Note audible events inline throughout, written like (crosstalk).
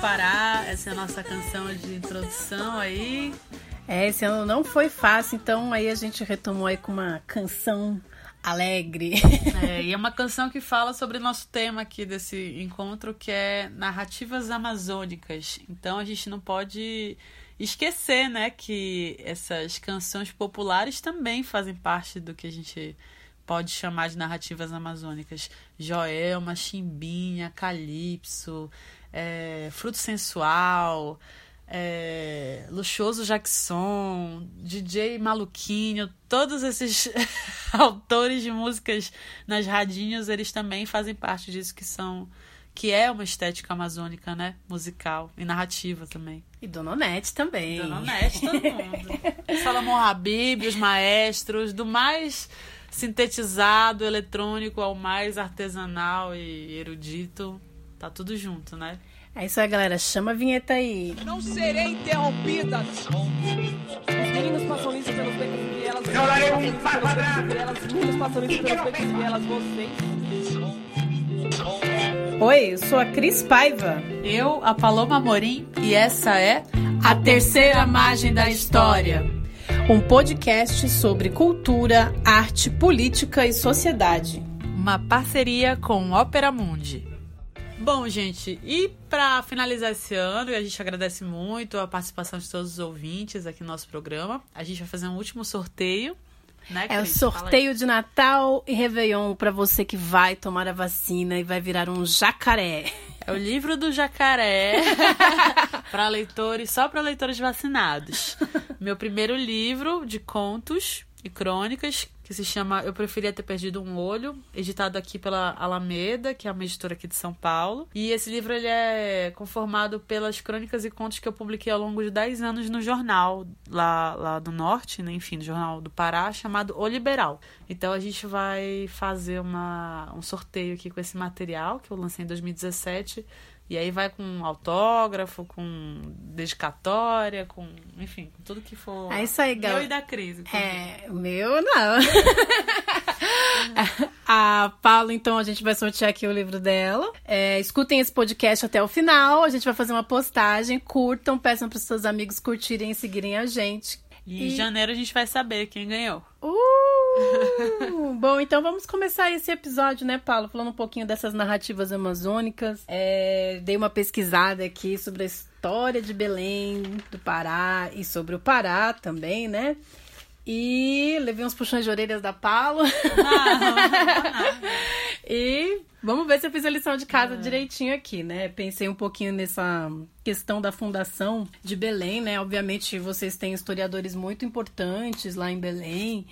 Pará. Essa é a nossa canção de introdução aí. É, esse ano não foi fácil, então aí a gente retomou aí com uma canção alegre. É, e é uma canção que fala sobre o nosso tema aqui desse encontro, que é narrativas amazônicas. Então a gente não pode esquecer, né, que essas canções populares também fazem parte do que a gente pode chamar de narrativas amazônicas. Joelma, Chimbinha, Calypso, é, Fruto Sensual, é, Luxuoso Jackson, DJ Maluquinho, todos esses (laughs) autores de músicas nas radinhos, eles também fazem parte disso que são que é uma estética amazônica, né? Musical e narrativa também. E Dona Onete também. Dona Nete, todo mundo. (laughs) Salomão Habib, os maestros, do mais sintetizado, eletrônico ao mais artesanal e erudito. Tá tudo junto, né? É isso aí, galera. Chama a vinheta aí. Não serei interrompida. Os meninos passam isso pelos becos e vielas. Eu darei um Os meninos passam isso pelos becos e vielas. Vocês. Oi, eu sou a Cris Paiva. Eu, a Paloma Morim, e essa é A Terceira Margem da História. Um podcast sobre cultura, arte, política e sociedade. uma parceria com Ópera Mundi. Bom, gente, e para finalizar esse ano, e a gente agradece muito a participação de todos os ouvintes aqui no nosso programa, a gente vai fazer um último sorteio, né, É o sorteio de Natal e Réveillon para você que vai tomar a vacina e vai virar um jacaré. É o livro do jacaré (laughs) para leitores, só para leitores vacinados. (laughs) Meu primeiro livro de contos e crônicas, que se chama Eu Preferia Ter Perdido um Olho, editado aqui pela Alameda, que é uma editora aqui de São Paulo. E esse livro ele é conformado pelas crônicas e contos que eu publiquei ao longo de 10 anos no jornal lá, lá do Norte, né? enfim, no jornal do Pará, chamado O Liberal. Então a gente vai fazer uma, um sorteio aqui com esse material que eu lancei em 2017. E aí vai com autógrafo, com dedicatória, com, enfim, com tudo que for. É isso aí, Meu galera. e da crise. É, o meu não. (laughs) a Paula, então, a gente vai sortear aqui o livro dela. É, escutem esse podcast até o final. A gente vai fazer uma postagem. Curtam, peçam para os seus amigos curtirem e seguirem a gente. E em janeiro a gente vai saber quem ganhou. Uh! (laughs) Bom, então vamos começar esse episódio, né, Paulo? Falando um pouquinho dessas narrativas amazônicas. É, dei uma pesquisada aqui sobre a história de Belém, do Pará e sobre o Pará também, né? E levei uns puxões de orelhas da Paulo. (laughs) e vamos ver se eu fiz a lição de casa direitinho aqui, né? Pensei um pouquinho nessa questão da fundação de Belém, né? Obviamente vocês têm historiadores muito importantes lá em Belém.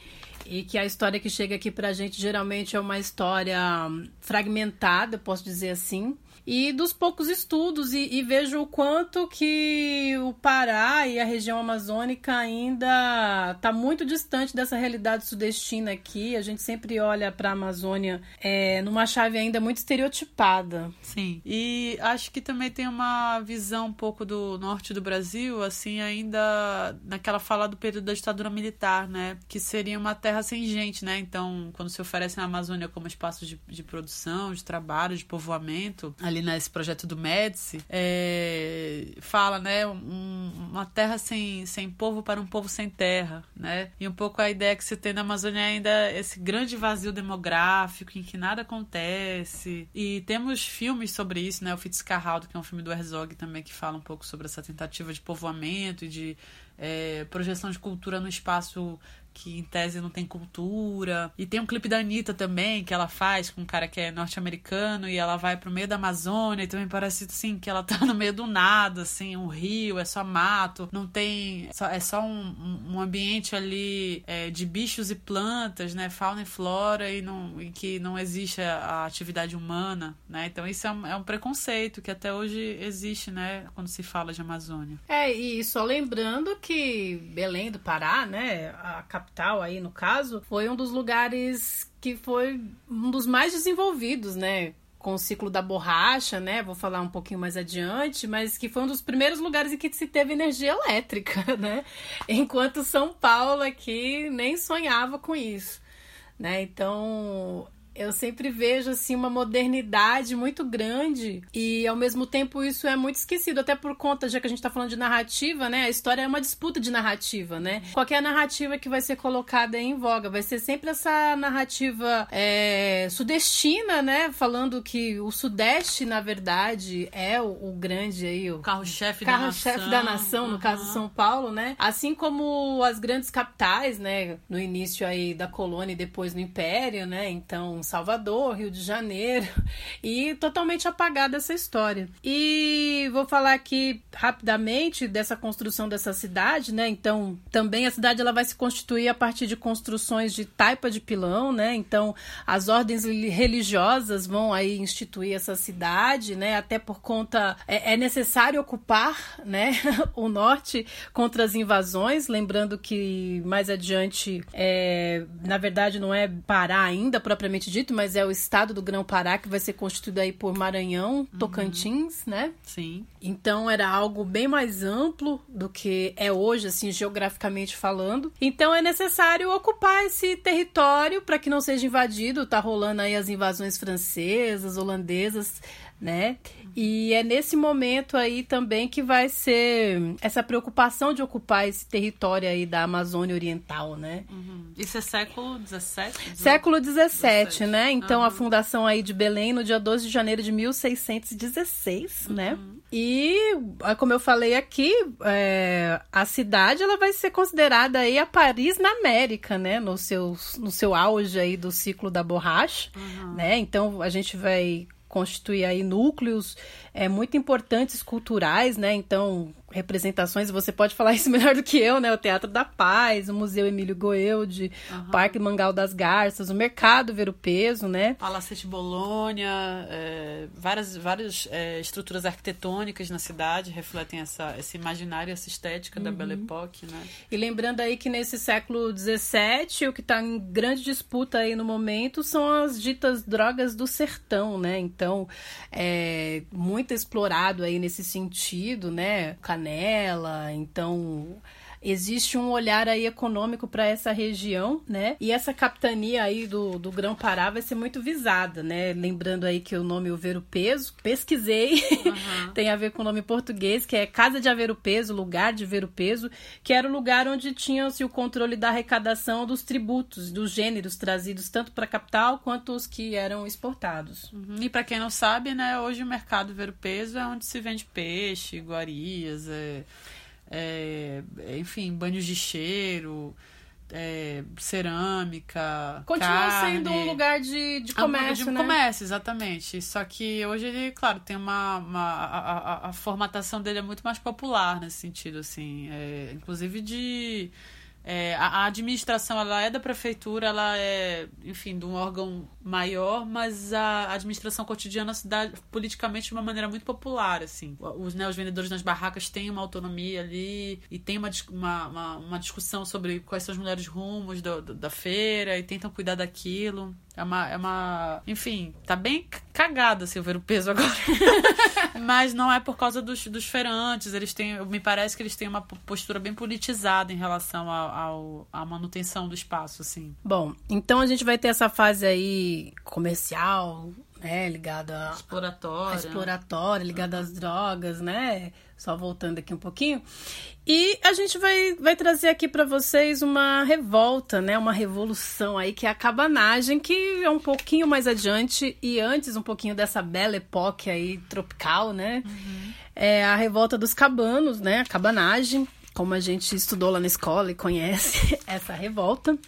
E que a história que chega aqui pra gente geralmente é uma história hum, fragmentada, posso dizer assim. E dos poucos estudos, e, e vejo o quanto que o Pará e a região amazônica ainda está muito distante dessa realidade sudestina aqui. A gente sempre olha para a Amazônia é, numa chave ainda muito estereotipada. Sim. E acho que também tem uma visão um pouco do norte do Brasil, assim, ainda naquela fala do período da ditadura militar, né? Que seria uma terra sem gente, né? Então, quando se oferece a Amazônia como espaço de, de produção, de trabalho, de povoamento, ali nesse projeto do Médici, é, fala, né? Um, uma terra sem, sem povo para um povo sem terra, né? E um pouco a ideia que se tem na Amazônia é ainda esse grande vazio demográfico em que nada acontece. E temos filmes sobre isso, né? O Fitzcarraldo, que é um filme do Herzog também, que fala um pouco sobre essa tentativa de povoamento e de é, projeção de cultura no espaço que em tese não tem cultura. E tem um clipe da Anitta também, que ela faz com um cara que é norte-americano e ela vai pro meio da Amazônia e também parece assim que ela (laughs) tá no meio do nada, assim, um rio, é só mato, não tem. É só um, um ambiente ali é, de bichos e plantas, né? Fauna e flora, e, não, e que não existe a, a atividade humana, né? Então isso é um, é um preconceito que até hoje existe, né? Quando se fala de Amazônia. É, e só lembrando que Belém do Pará, né? A capital aí no caso, foi um dos lugares que foi um dos mais desenvolvidos, né? Com o ciclo da borracha, né? Vou falar um pouquinho mais adiante, mas que foi um dos primeiros lugares em que se teve energia elétrica, (laughs) né? Enquanto São Paulo aqui nem sonhava com isso, né? Então eu sempre vejo assim uma modernidade muito grande e ao mesmo tempo isso é muito esquecido, até por conta, já que a gente tá falando de narrativa, né? A história é uma disputa de narrativa, né? Qualquer narrativa que vai ser colocada em voga vai ser sempre essa narrativa é, sudestina, né? Falando que o sudeste, na verdade, é o, o grande aí, o carro-chefe da carro nação. chefe da nação, no Uhum. caso de São Paulo, né? Assim como as grandes capitais, né? No início aí da colônia e depois no Império, né? Então, Salvador, Rio de Janeiro, (laughs) e totalmente apagada essa história. E vou falar aqui rapidamente dessa construção dessa cidade, né? Então, também a cidade ela vai se constituir a partir de construções de taipa de pilão, né? Então, as ordens religiosas vão aí instituir essa cidade, né? Até por conta é, é necessário ocupar, né? (laughs) o norte contra as invasões, lembrando que mais adiante, é, na verdade, não é Pará ainda propriamente dito, mas é o estado do Grão-Pará que vai ser constituído aí por Maranhão, Tocantins, né? Sim. Então era algo bem mais amplo do que é hoje, assim, geograficamente falando. Então é necessário ocupar esse território para que não seja invadido. Tá rolando aí as invasões francesas, holandesas, né? E é nesse momento aí também que vai ser essa preocupação de ocupar esse território aí da Amazônia Oriental, né? Uhum. Isso é século XVII? Século XVII, 17, né? Então, a Aham. fundação aí de Belém no dia 12 de janeiro de 1616, né? E, ah, como eu falei aqui, é, a cidade ela vai ser considerada aí a Paris na América, né? No seu, no seu auge aí do ciclo da borracha, né? Então, a gente vai constituir aí núcleos é, muito importantes culturais, né? Então, representações, você pode falar (laughs) isso melhor do que eu, né? O Teatro da Paz, o Museu Emílio Goeldi, o Parque Mangal das Garças, o Mercado Ver o Peso, né? Palacete Bolônia, é, várias, várias é, estruturas arquitetônicas na cidade refletem essa, esse imaginário, essa estética da Belle Époque, né? E lembrando aí que nesse século XVII, o que está em grande disputa aí no momento são as ditas drogas do sertão, né? Então, é muito explorado aí nesse sentido, né? Canela, então existe um olhar aí econômico para essa região, né? E essa capitania aí do, do Grão-Pará vai ser muito visada, né? Lembrando aí que o nome Ver o Peso, pesquisei, (laughs) tem a ver com o nome português, que é Casa de Haver o Peso, lugar de ver o peso, que era o lugar onde tinha-se o controle da arrecadação dos tributos, dos gêneros trazidos tanto para a capital quanto os que eram exportados. Uhum. E para quem não sabe, né, hoje o mercado ver o peso é onde se vende peixe, iguarias, é, é, enfim, banhos de cheiro, é, cerâmica, Continua carne. sendo um lugar de, de É lugar comércio, de né? comércio, exatamente. Só que hoje ele, claro, tem uma. uma a, a- a formatação dele é muito mais popular nesse sentido, assim. É, inclusive de. É, a, a administração ela é da prefeitura, ela é, enfim, de um órgão maior, mas a administração cotidiana se dá politicamente de uma maneira muito popular, assim. Os, né, os vendedores nas barracas têm uma autonomia ali e tem uma, uma, uma discussão sobre quais são os melhores rumos do- do- da feira e tentam cuidar daquilo. É uma, é uma. Enfim, tá bem cagada se eu ver o peso agora. (laughs) Mas não é por causa dos, dos feirantes. Eles têm. Me parece que eles têm uma postura bem politizada em relação ao, à manutenção do espaço, assim. Bom, então a gente vai ter essa fase aí comercial, né? Ligada exploratória, a exploratória, ligada às drogas, né? Só voltando aqui um pouquinho. E a gente vai, vai trazer aqui para vocês uma revolta, né? Uma revolução aí, que é a cabanagem, que é um pouquinho mais adiante e antes um pouquinho dessa bela época aí tropical, né? Uhum. É a revolta dos cabanos, né? A cabanagem, como a gente estudou lá na escola e conhece (laughs) essa revolta.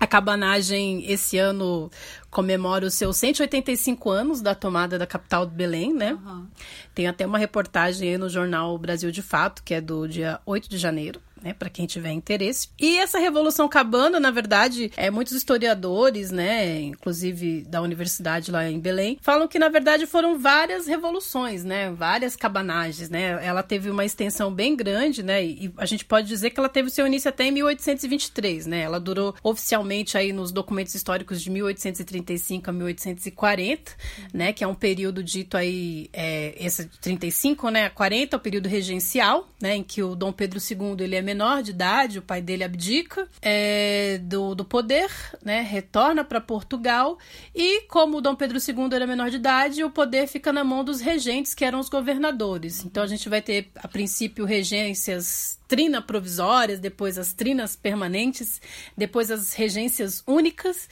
A cabanagem esse ano comemora os seus 185 anos da tomada da capital de Belém, né? Uhum. Tem até uma reportagem aí no jornal Brasil de Fato, que é do dia 8 de janeiro né, para quem tiver interesse. E essa Revolução Cabana, na verdade, é muitos historiadores, né, inclusive da universidade lá em Belém, falam que na verdade foram várias revoluções, né, várias cabanagens, né? Ela teve uma extensão bem grande, né? E a gente pode dizer que ela teve seu início até em 1823, né? Ela durou oficialmente aí nos documentos históricos de 1835 a 1840, né, que é um período dito aí é, esse 35, né, 40, o período regencial, né, em que o Dom Pedro II ele é menor de idade, o pai dele abdica é, do, do poder, né, retorna para Portugal e como Dom Pedro II era menor de idade, o poder fica na mão dos regentes, que eram os governadores. Então a gente vai ter, a princípio, regências trina provisórias, depois as trinas permanentes, depois as regências únicas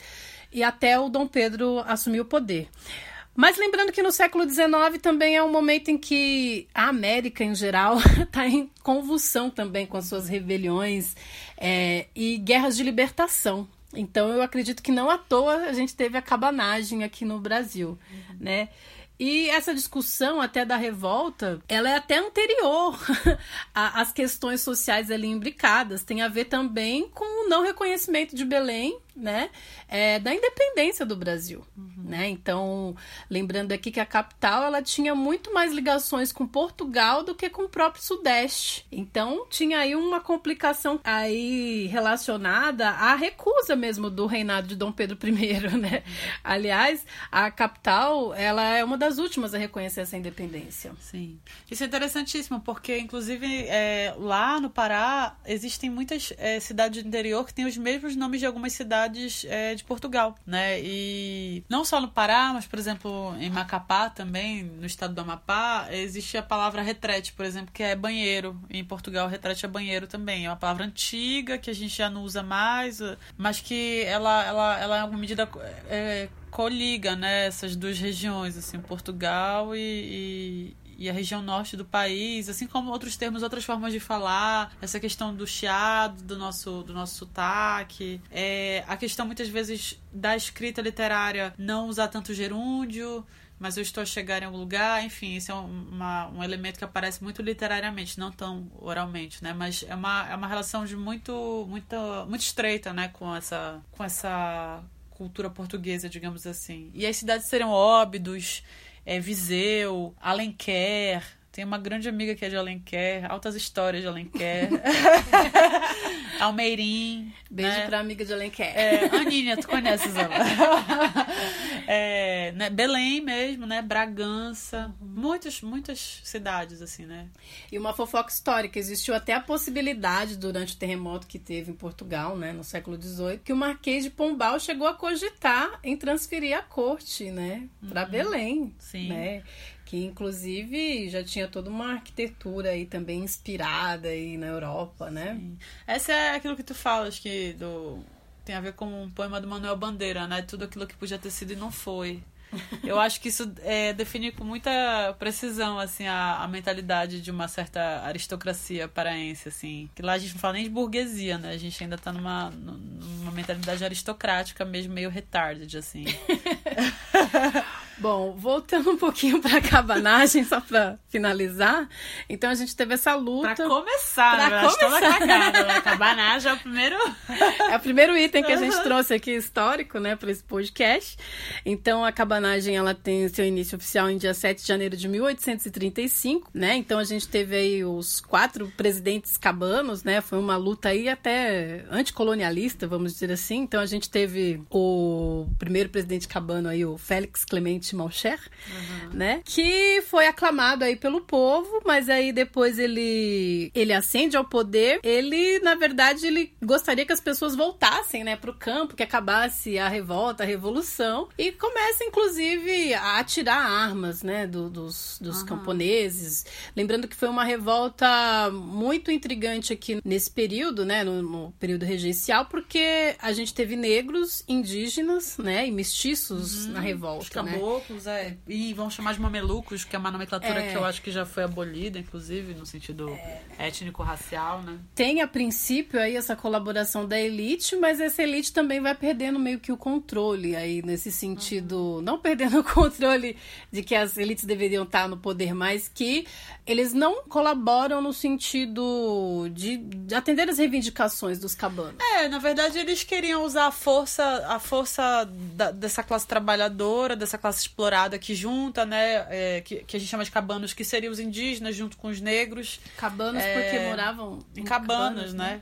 e até o Dom Pedro assumir o poder. Mas lembrando que no século XIX também é um momento em que a América em geral está (laughs) em convulsão também com as suas rebeliões é, e guerras de libertação. Então eu acredito que não à toa a gente teve a cabanagem aqui no Brasil, uhum. né? E essa discussão até da revolta, ela é até anterior (laughs) às questões sociais ali imbricadas. Tem a ver também com o não reconhecimento de Belém né, é, da independência do Brasil, uhum. né? Então, lembrando aqui que a capital ela tinha muito mais ligações com Portugal do que com o próprio Sudeste. Então, tinha aí uma complicação aí relacionada à recusa mesmo do reinado de Dom Pedro (laughs) I, né? Aliás, a capital ela é uma das últimas a reconhecer essa independência. Sim, isso é interessantíssimo porque, inclusive, é, lá no Pará existem muitas é, cidades do interior que têm os mesmos nomes de algumas cidades cidades é, de Portugal, né? E não só no Pará, mas, por exemplo, em Macapá também, no estado do Amapá, existe a palavra retrete, por exemplo, que é banheiro. Em Portugal, retrete é banheiro também. É uma palavra antiga que a gente já não usa mais, mas que ela, ela, ela em alguma medida, é, coliga, né? Essas duas regiões, assim, Portugal e, e a região norte do país, assim como outros termos, outras formas de falar, essa questão do chiado, do nosso, do nosso sotaque, é, a questão muitas vezes da escrita literária não usar tanto gerúndio, mas eu estou a chegar em algum lugar, enfim, esse é uma, um elemento que aparece muito literariamente, não tão oralmente, né? Mas é uma, é uma relação de muito, muito, muito estreita, né, com essa, com essa cultura portuguesa, digamos assim. E as cidades seriam Óbidos, é, Viseu, Alenquer. Tem uma grande amiga que é de Alenquer, altas histórias de Alenquer. (laughs) Almeirim. Beijo né? pra amiga de Alenquer. É, Aninha, tu conheces ela. (laughs) é, né? Belém mesmo, né? Bragança. Uhum. Muitas, muitas cidades, assim, né? E uma fofoca histórica. Existiu até a possibilidade, durante o terremoto que teve em Portugal, né? No século XVIII, que o Marquês de Pombal chegou a cogitar em transferir a corte, né? Pra uhum. Belém. Sim. Né? Que inclusive já tinha toda uma arquitetura aí também inspirada aí na Europa, né? Sim. Essa é aquilo que tu falas que do tem a ver com um poema do Manuel Bandeira, né? Tudo aquilo que podia ter sido e não foi. (laughs) Eu acho que isso é, define com muita precisão assim a, a mentalidade de uma certa aristocracia paraense assim. Que lá a gente não fala nem de burguesia, né? A gente ainda tá numa, numa mentalidade aristocrática mesmo meio retarded assim. (laughs) Bom, voltando (laughs) um pouquinho pra cabanagem, só pra finalizar. Então a gente teve essa luta. Pra começar, Pra pra começar. cagada. né? Cabanagem é o primeiro... (laughs) É o primeiro item que a gente trouxe aqui histórico, né, para esse podcast. Então a cabanagem ela tem seu início oficial em dia 7 de janeiro de 1835, né? Então a gente teve aí os quatro presidentes cabanos, né? Foi uma luta aí até anticolonialista, vamos dizer assim. Então a gente teve o primeiro presidente cabano aí, o Félix Clemente Malcher, né? Que foi aclamado aí pelo povo, mas aí depois ele ele ascende ao poder. Ele, na verdade, ele gostaria que as pessoas voltassem, né, pro campo, que acabasse a revolta, a revolução e começa inclusive a atirar armas, né, do- dos, dos camponeses. Lembrando que foi uma revolta muito intrigante aqui nesse período, né, no, no período regencial, porque a gente teve negros, indígenas, né, e mestiços na Os revolta, né? É. E vão chamar de mamelucos, que é uma nomenclatura É. que eu acho que já foi abolida, inclusive, no sentido étnico-racial, né? tem a princípio aí essa colaboração da elite, mas essa elite também vai perdendo meio que o controle aí nesse sentido, não perdendo (laughs) o controle de que as elites deveriam estar no poder, mas que eles não colaboram no sentido de, de atender as reivindicações dos cabanos. É, na verdade eles queriam usar a força, a força da- dessa classe trabalhadora, dessa classe explorada que junta, né, é, que, que a gente chama de cabanos, que seriam os indígenas junto com os negros, Cabanos É, porque moravam em cabanas, né?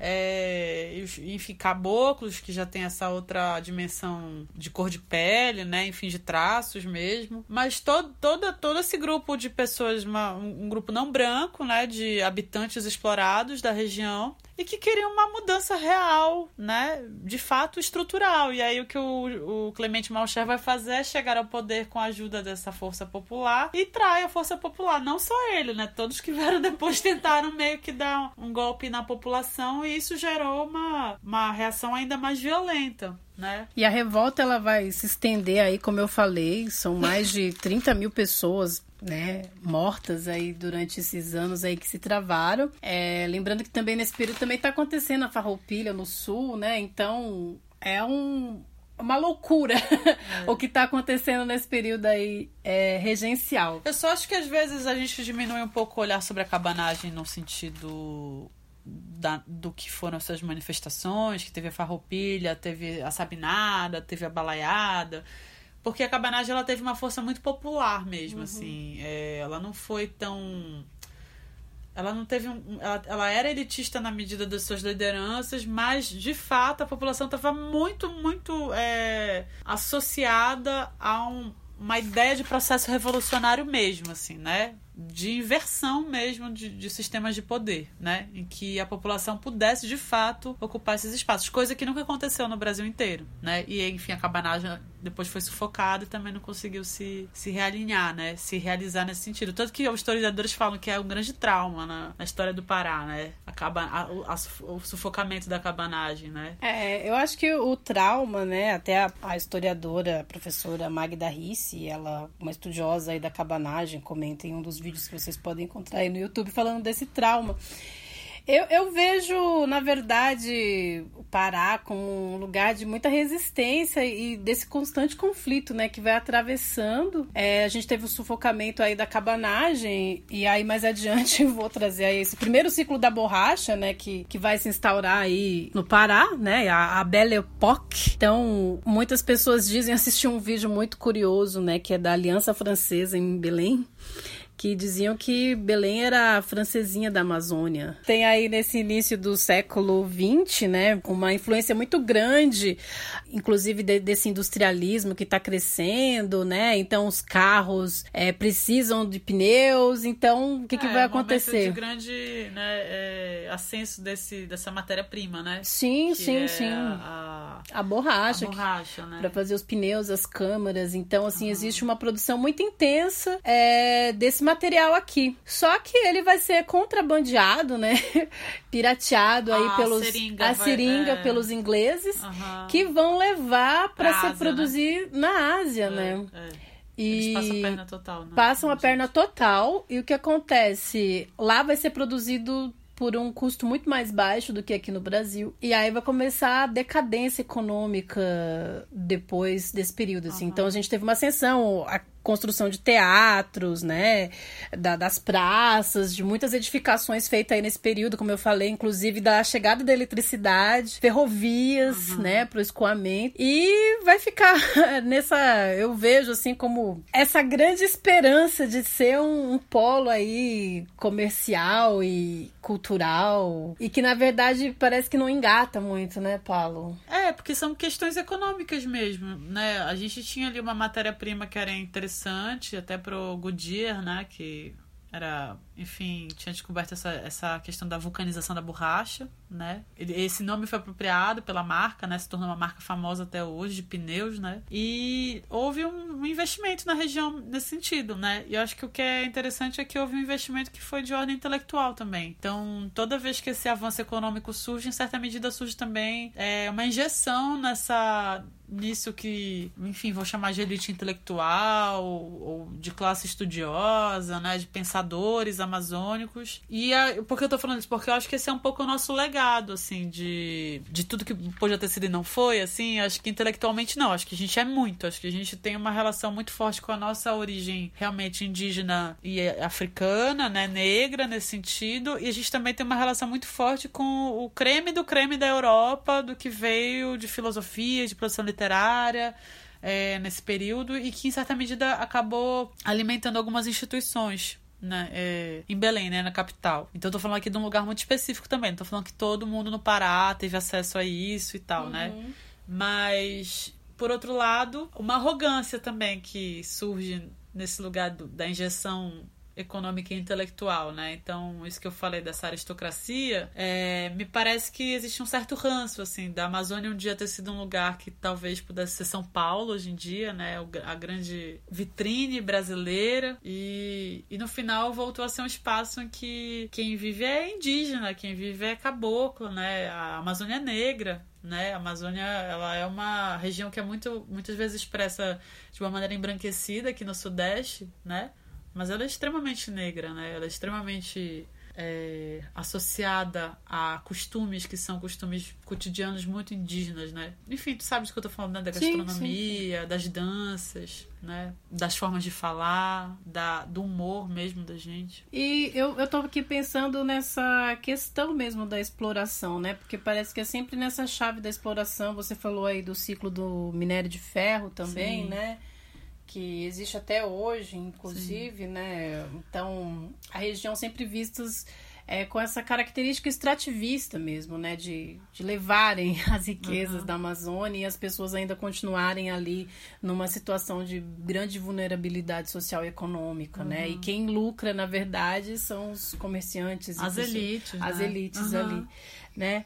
É, e os- enfim, caboclos, que já tem essa outra dimensão de cor de pele, né? Enfim, de traços mesmo. Mas todo, todo, todo esse grupo de pessoas, uma- um, um grupo não branco, né? De habitantes explorados da região e que queriam uma mudança real, né? De fato estrutural. E aí o que o, o Clemente Malcher vai fazer é chegar ao poder com a ajuda dessa força popular e trai a força popular. Não só ele, né? Todos que vieram (laughs) depois tentaram meio que dar um golpe na população e isso gerou uma, uma reação ainda mais violenta, né? E a revolta ela vai se estender aí, como eu falei, são mais de 30 mil pessoas né, mortas aí durante esses anos aí que se travaram. É, lembrando que também nesse período também está acontecendo a farroupilha no sul, né? Então é um uma loucura (laughs) o que está acontecendo nesse período aí é, regencial. Eu só acho que às vezes a gente diminui um pouco o olhar sobre a cabanagem no sentido da- do que foram essas manifestações, que teve a farroupilha, teve a sabinada, teve a balaiada. Porque a cabanagem ela teve uma força muito popular mesmo, assim. É, ela não foi tão. Ela não teve um. Ela, ela era elitista na medida das suas lideranças, mas de fato a população estava muito, muito é, associada a um- uma ideia de processo revolucionário mesmo, assim, né? De inversão mesmo de, de sistemas de poder, né? Em que a população pudesse de fato ocupar esses espaços, coisa que nunca aconteceu no Brasil inteiro, né? E enfim, a cabanagem depois foi sufocada e também não conseguiu se, se realinhar, né? Se realizar nesse sentido. Tanto que os historiadores falam que é um grande trauma na, na história do Pará, né? A caba- a- a o sufocamento da cabanagem, né? É, eu acho que o trauma, né, até a, a historiadora, a professora Magda Risse, ela, uma estudiosa aí da cabanagem, comenta em um dos vídeos que vocês podem encontrar aí no YouTube falando desse trauma. Eu, eu vejo, na verdade, o Pará como um lugar de muita resistência e desse constante conflito, né, que vai atravessando. É, a gente teve o sufocamento aí da cabanagem e aí mais adiante (laughs) eu vou trazer aí esse primeiro ciclo da borracha, né, que, que vai se instaurar aí no Pará, né, a, a Belle Époque. Então, muitas pessoas dizem, assisti um vídeo muito curioso, né, que é da Aliança Francesa em Belém, que diziam que Belém era a francesinha da Amazônia. Tem aí nesse início do século XX, né, uma influência muito grande, inclusive de- desse industrialismo que está crescendo, né? Então os carros é, precisam de pneus. Então o que, que É, vai um momento acontecer? de grande né, é, ascenso desse, dessa matéria-prima, né? Sim, Que sim, é sim. A, A a borracha. que- borracha, né? para fazer os pneus, as câmaras. Então, assim, existe uma produção muito intensa é, desse material aqui. Só que ele vai ser contrabandeado, né? (laughs) Pirateado aí A pelos seringa a vai- seringa é. pelos ingleses Aham. que vão levar para se Ásia, produzir na Ásia, né? É, é. E Eles passam a perna total, né? passam a perna total e o que acontece? Lá vai ser produzido por um custo muito mais baixo do que aqui no Brasil. E aí vai começar a decadência econômica depois desse período, assim. Uhum. Então a gente teve uma ascensão, a construção de teatros, né, da, das praças, de muitas edificações feitas aí nesse período, como eu falei, inclusive da chegada da eletricidade, ferrovias, uhum. né, para o escoamento e vai ficar (laughs) nessa, eu vejo assim como essa grande esperança de ser um, um polo aí comercial e cultural e que na verdade parece que não engata muito, né, Paulo? É, porque são questões econômicas mesmo, né? A gente tinha ali uma matéria-prima que era interessante interessante, até pro Goodyear, né? Que era, enfim, tinha descoberto essa, essa questão da vulcanização da borracha, né? Esse nome foi apropriado pela marca, né? Se tornou uma marca famosa até hoje de pneus, né? E houve um investimento na região nesse sentido, né? E eu acho que o que é interessante é que houve um investimento que foi de ordem intelectual também. Então, toda vez que esse avanço econômico surge, em certa medida surge também é, uma injeção nessa nisso que, enfim, vou chamar de elite intelectual ou de classe estudiosa, né, de pensadores amazônicos. E a, por que eu tô falando isso? Porque eu acho que esse é um pouco o nosso legado, assim, de, de tudo que pode ter sido e não foi, assim, acho que intelectualmente não, acho que a gente é muito, acho que a gente tem uma relação muito forte com a nossa origem realmente indígena e africana, né, negra nesse sentido, e a gente também tem uma relação muito forte com o creme do creme da Europa, do que veio de filosofia, de produção literária, é, nesse período e que, em certa medida, acabou alimentando algumas instituições né, é, em Belém, né, na capital. Então eu tô falando aqui de um lugar muito específico também. Não tô falando que todo mundo no Pará teve acesso a isso e tal, né? uhum. né? Mas, por outro lado, uma arrogância também que surge nesse lugar do, da injeção econômica e intelectual, né? Então, isso que eu falei dessa aristocracia, é, me parece que existe um certo ranço, assim, da Amazônia um dia ter sido um lugar que talvez pudesse ser São Paulo hoje em dia, né? A grande vitrine brasileira e, e no final voltou a ser um espaço em que quem vive é indígena, quem vive é caboclo, né? A Amazônia é negra, né? A Amazônia, ela é uma região que é muito, muitas vezes expressa de uma maneira embranquecida aqui no Sudeste, né? Mas ela é extremamente negra, né? Ela é extremamente é, associada a costumes que são costumes cotidianos muito indígenas, né? Enfim, tu sabes do que eu tô falando, né? Da gastronomia, sim, sim. das danças, né? Das formas de falar, da, do humor mesmo da gente. E eu, eu tô aqui pensando nessa questão mesmo da exploração, né? Porque parece que é sempre nessa chave da exploração. Você falou aí do ciclo do minério de ferro também, sim. né? Que existe até hoje, inclusive, Sim. né? Então, a região sempre vistas é, com essa característica extrativista mesmo, né? De, de levarem (laughs) as riquezas uhum. da Amazônia e as pessoas ainda continuarem ali numa situação de grande vulnerabilidade social e econômica, uhum. né? E quem lucra, na verdade, são os comerciantes. As elites. As né? elites uhum. ali, né?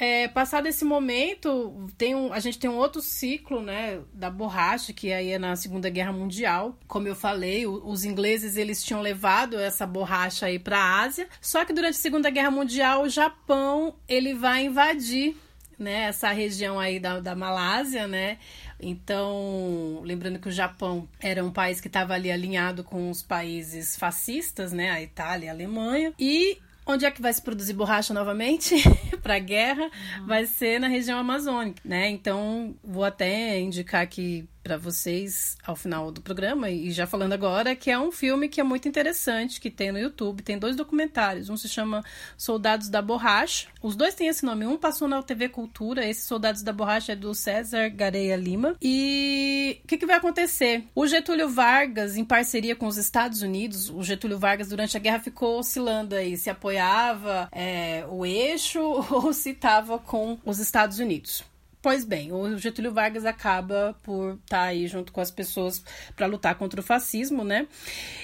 É, passado esse momento, tem um, a gente tem um outro ciclo, né, da borracha, que aí é na Segunda Guerra Mundial. Como eu falei, o, os ingleses eles tinham levado essa borracha aí para a Ásia. Só que durante a Segunda Guerra Mundial, o Japão ele vai invadir, né, essa região aí da, da Malásia, né? Então, lembrando que o Japão era um país que estava ali alinhado com os países fascistas, né, a Itália a Alemanha, e Onde é que vai se produzir borracha novamente (laughs) para a guerra? Uhum. Vai ser na região amazônica, né? Então, vou até indicar aqui para vocês ao final do programa e já falando agora que é um filme que é muito interessante que tem no YouTube tem dois documentários. Um se chama Soldados da Borracha. Os dois têm esse nome. Um passou na TV Cultura. Esse Soldados da Borracha é do César Gareia Lima. E o que, que vai acontecer? O Getúlio Vargas em parceria com os Estados Unidos o Getúlio Vargas durante a guerra ficou oscilando aí se apoiava é, o eixo (laughs) ou se estava com os Estados Unidos Pois bem, o Getúlio Vargas acaba por estar tá aí junto com as pessoas para lutar contra o fascismo, né?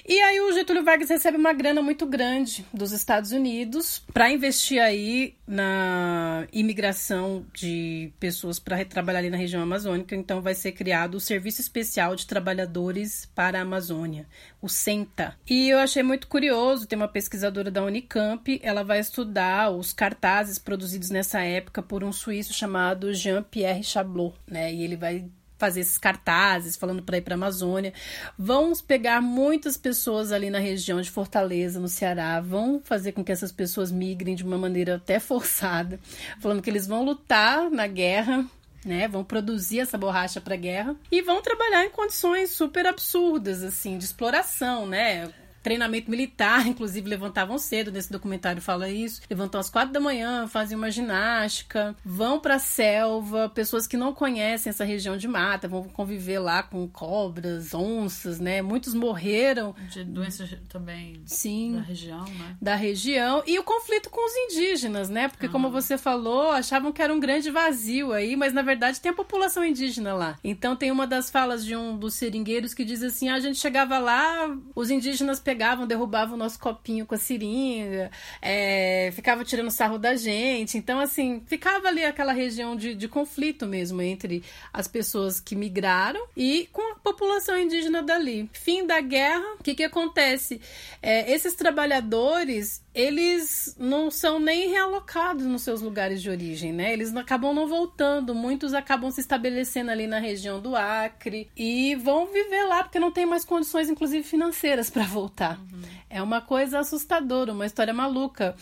E aí o Getúlio Vargas recebe uma grana muito grande dos Estados Unidos para investir aí na imigração de pessoas para trabalhar ali na região amazônica. Então vai ser criado o Serviço Especial de Trabalhadores para a Amazônia, o SENTA. E eu achei muito curioso, tem uma pesquisadora da Unicamp, ela vai estudar os cartazes produzidos nessa época por um suíço chamado Jean Pierre Chablot, né? E ele vai fazer esses cartazes falando para ir para a Amazônia. Vão pegar muitas pessoas ali na região de Fortaleza, no Ceará, vão fazer com que essas pessoas migrem de uma maneira até forçada, falando que eles vão lutar na guerra né? Vão produzir essa borracha para guerra e vão trabalhar em condições super absurdas, assim, de exploração, né? Treinamento militar, (laughs) inclusive levantavam cedo, nesse documentário fala isso. Levantam às quatro da manhã, fazem uma ginástica, vão para a selva, pessoas que não conhecem essa região de mata, vão conviver lá com cobras, onças, né? Muitos morreram. De doenças também Sim, da região, né? Da região. E o conflito com os indígenas, né? Porque, como você falou, achavam que era um grande vazio aí, mas na verdade tem a população indígena lá. Então tem uma das falas de um dos seringueiros que diz assim: ah, a gente chegava lá, os indígenas pegavam pegavam, derrubavam o nosso copinho com a seringa, é, ficavam tirando sarro da gente. Então, assim, ficava ali aquela região de, de conflito mesmo entre as pessoas que migraram e com a população indígena dali. Fim da guerra, o que, que acontece? É, esses trabalhadores, eles não são nem realocados nos seus lugares de origem, né? Eles acabam não voltando, muitos acabam se estabelecendo ali na região do Acre e vão viver lá porque não tem mais condições, inclusive financeiras, para voltar. Uhum. É uma coisa assustadora, uma história maluca.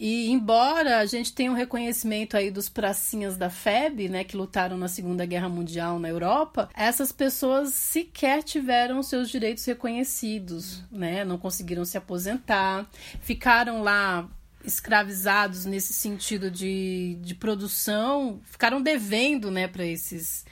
E embora a gente tenha um reconhecimento aí dos pracinhas da FEB, né, que lutaram na Segunda Guerra Mundial na Europa, essas pessoas sequer tiveram seus direitos reconhecidos, né? Não conseguiram se aposentar, ficaram lá escravizados nesse sentido de, de produção, ficaram devendo, né, para esses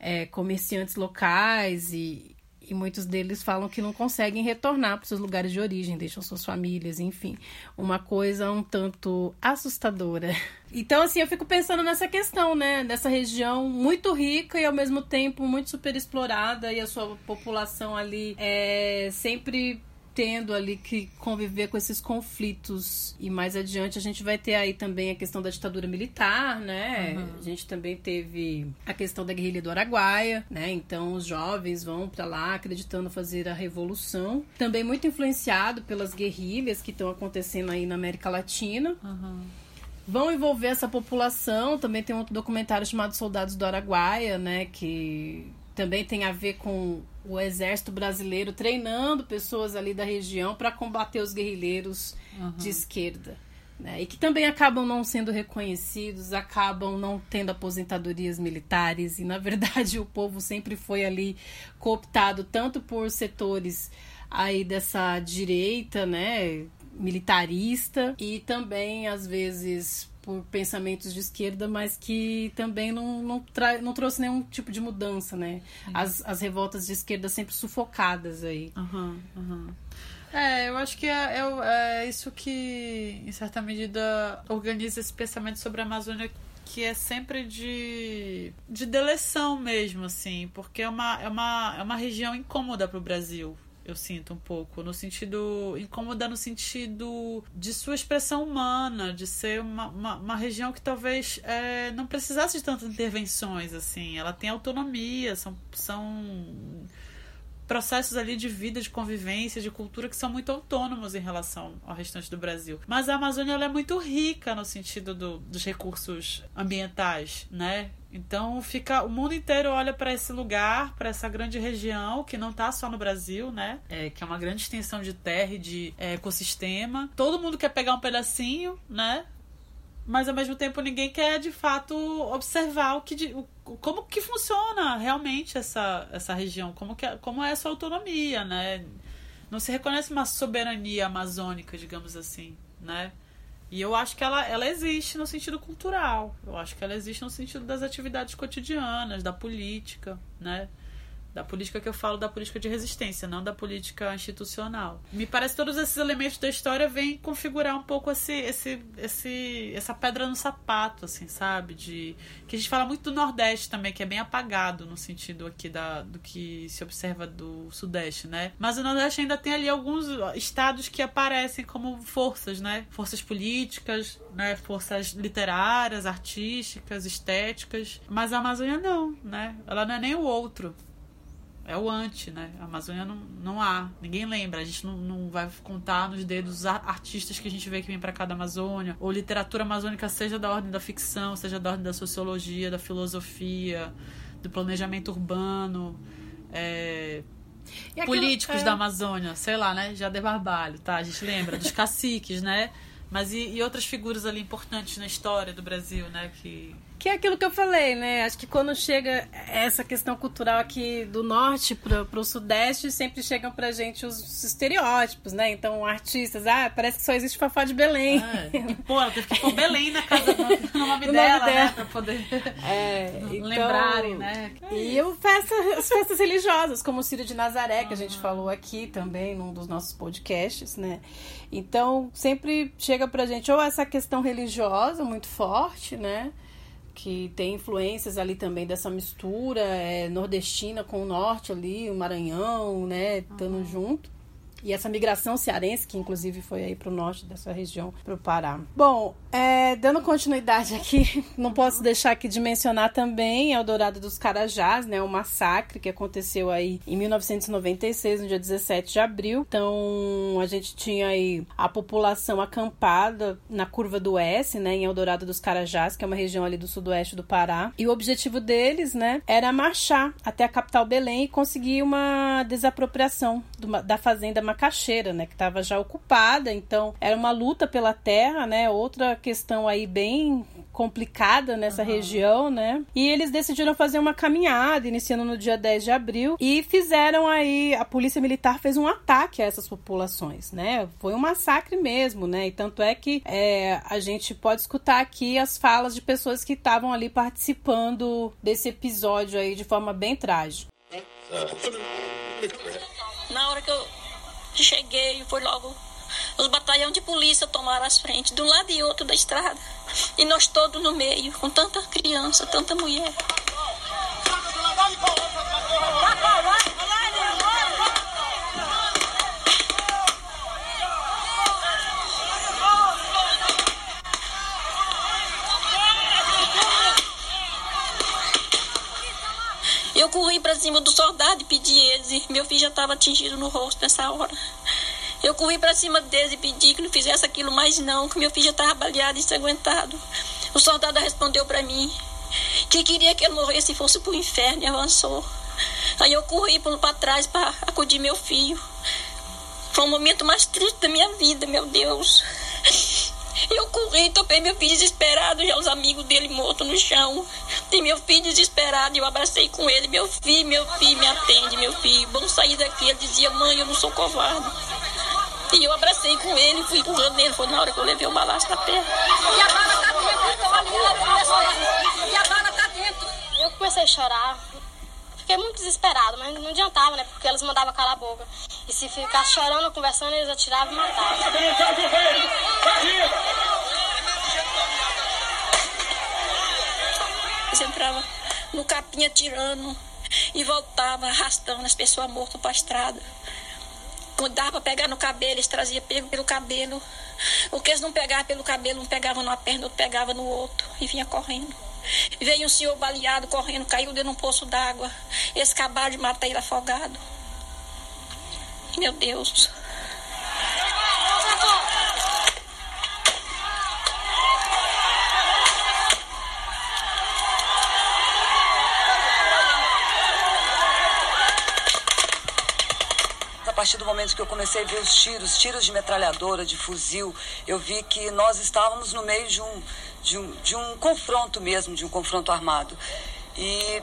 é, comerciantes locais e, e muitos deles falam que não conseguem retornar para seus lugares de origem, deixam suas famílias, enfim. Uma coisa um tanto assustadora. Então, assim, eu fico pensando nessa questão, né? Dessa região muito rica e ao mesmo tempo muito super explorada e a sua população ali é sempre tendo ali que conviver com esses conflitos. E mais adiante a gente vai ter aí também a questão da ditadura militar, né? Uhum. A gente também teve a questão da guerrilha do Araguaia, né? Então os jovens vão para lá acreditando fazer a revolução. Também muito influenciado pelas guerrilhas que estão acontecendo aí na América Latina. Uhum vão envolver essa população. Também tem um outro documentário chamado Soldados do Araguaia, né? Que também tem a ver com o exército brasileiro treinando pessoas ali da região para combater os guerrilheiros uhum. de esquerda. Né? E que também acabam não sendo reconhecidos, acabam não tendo aposentadorias militares, e na verdade o povo sempre foi ali cooptado tanto por setores aí dessa direita, né, militarista, e também às vezes por pensamentos de esquerda, mas que também não, não, não trouxe nenhum tipo de mudança, né? As, as revoltas de esquerda sempre sufocadas aí. Uhum, uhum. É, eu acho que é, é, é, isso que, em certa medida, organiza esse pensamento sobre a Amazônia que é sempre de, de deleção mesmo, assim, porque é uma, é uma, é uma região incômoda para o Brasil, eu sinto um pouco, no sentido. incômoda no sentido de sua expressão humana, de ser uma, uma, uma região que talvez é, não precisasse de tantas intervenções, assim. Ela tem autonomia, são. são processos ali de vida, de convivência, de cultura que são muito autônomos em relação ao restante do Brasil. Mas a Amazônia é muito rica no sentido do, dos recursos ambientais, né? Então fica o mundo inteiro olha para esse lugar, para essa grande região que não está só no Brasil, né? É, que é uma grande extensão de terra e de é, ecossistema. Todo mundo quer pegar um pedacinho, né? Mas ao mesmo tempo ninguém quer de fato observar o que o, como que funciona realmente essa, essa região, como que é, como é essa autonomia, né? Não se reconhece uma soberania amazônica, digamos assim, né? E eu acho que ela, ela existe no sentido cultural. Eu acho que ela existe no sentido das atividades cotidianas, da política, né? Da política que eu falo da política de resistência, não da política institucional. Me parece que todos esses elementos da história vêm configurar um pouco esse, esse, esse, essa pedra no sapato, assim, sabe? De que a gente fala muito do Nordeste também, que é bem apagado no sentido aqui da, do que se observa do Sudeste, né? Mas o Nordeste ainda tem ali alguns estados que aparecem como forças, né? Forças políticas, né? Forças literárias, artísticas, estéticas. Mas a Amazônia não, né? Ela não é nem o outro é o anti, né? A Amazônia não, não há, ninguém lembra. A gente não, não vai contar nos dedos artistas que a gente vê que vem para cá da Amazônia, ou literatura amazônica, seja da ordem da ficção, seja da ordem da sociologia, da filosofia, do planejamento urbano, é, políticos é. da Amazônia, sei lá, né? Jader Barbalho, tá? A gente lembra dos (laughs) caciques, né? Mas e, e outras figuras ali importantes na história do Brasil, né? Que Que é aquilo que eu falei, né? Acho que quando chega essa questão cultural aqui do norte para o sudeste, sempre chegam pra gente os estereótipos, né? Então, artistas, ah, parece que só existe Fafá de Belém. É. E, pô, ela teve que pôr Belém na casa no nome (laughs) No dela, nome né? dela. Pra poder É, (laughs) então- lembrarem, né? E as festas religiosas, como o Círio de Nazaré, que a gente falou aqui também num dos nossos podcasts, né? Então, sempre chega pra gente ou essa questão religiosa muito forte, né? Que tem influências ali também dessa mistura é, nordestina com o norte ali, o Maranhão, né? Estando junto. E essa migração cearense, que inclusive foi aí pro norte dessa região, pro Pará. Bom, é, dando continuidade aqui, (laughs) não posso deixar aqui de mencionar também Eldorado dos Carajás, né? O massacre que aconteceu aí em 1996, no dia 17 de abril. Então, a gente tinha aí a população acampada na curva do S, né? Em Eldorado dos Carajás, que é uma região ali do sudoeste do Pará. E o objetivo deles, né? Era marchar até a capital Belém e conseguir uma desapropriação do- da fazenda Macaxeira, né, que estava já ocupada, então era uma luta pela terra, né, outra questão aí bem complicada nessa região, né, e eles decidiram fazer uma caminhada, iniciando no dia 10 de abril, e fizeram aí, a polícia militar fez um ataque a essas populações, né, foi um massacre mesmo, né, e tanto é que é, a gente pode escutar aqui as falas de pessoas que estavam ali participando desse episódio aí de forma bem trágica. Na hora que eu cheguei, foi logo. Os batalhões de polícia tomaram as frentes, de um lado e outro da estrada. E nós todos no meio, com tanta criança, tanta mulher. Eu corri pra cima do soldado e pedi eles. Meu filho já estava atingido no rosto nessa hora. Eu corri pra cima deles e pedi que não fizesse aquilo mais não, que meu filho já estava baleado e ensanguentado. O soldado respondeu pra mim que queria que eu morresse e fosse pro inferno e avançou. Aí eu corri para trás para acudir meu filho. Foi o momento mais triste da minha vida, meu Deus. Eu corri, topei meu filho desesperado, já os amigos dele mortos no chão. Tem meu filho desesperado, eu abracei com ele, meu filho, meu filho, me atende, meu filho. Vamos sair daqui. Ele dizia, mãe, eu não sou covarde. E eu abracei com ele, fui empurrando ele, foi na hora que eu levei o balaço na perna. E a bala tá dentro, ali, E a bala tá dentro. Eu comecei a chorar. Fiquei muito desesperada, mas não adiantava, né? Porque eles mandavam calar a boca. E se ficasse chorando, conversando, eles atiravam e matavam. Eles entravam no capim atirando e voltava arrastando as pessoas mortas para a estrada. Quando dava para pegar no cabelo, eles traziam pego pelo cabelo. O que eles não pegavam pelo cabelo, um pegava numa perna, outro pegava no outro e vinha correndo. Veio um senhor baleado correndo, caiu dentro de um poço d'água. Eles acabaram de matar ele afogado. Meu Deus. A partir do momento que eu comecei a ver os tiros, tiros de metralhadora, de fuzil, eu vi que nós estávamos no meio de um, de um, de um confronto mesmo, de um confronto armado. E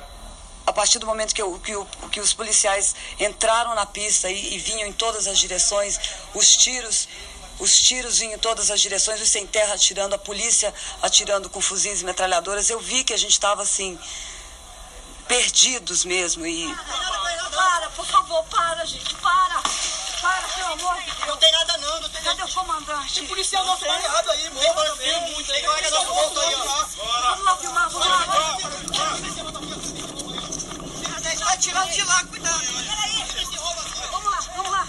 a partir do momento que, eu, que, o- que os policiais entraram na pista e, e vinham em todas as direções, os tiros, os tiros vinham em todas as direções, os sem terra atirando, a polícia atirando com fuzis e metralhadoras, eu vi que a gente estava assim, perdidos mesmo. E Para, por favor, para, gente, para. Para, pelo amor de Deus. Não tem nada não, não tem Cadê o comandante? Tem policial nosso baleado aí, morto também. Muito aí, colega nosso morto aí, ó. Vamos lá filmar, vamos lá. Vai tirando de lá, cuidado. Vamos lá, vamos lá.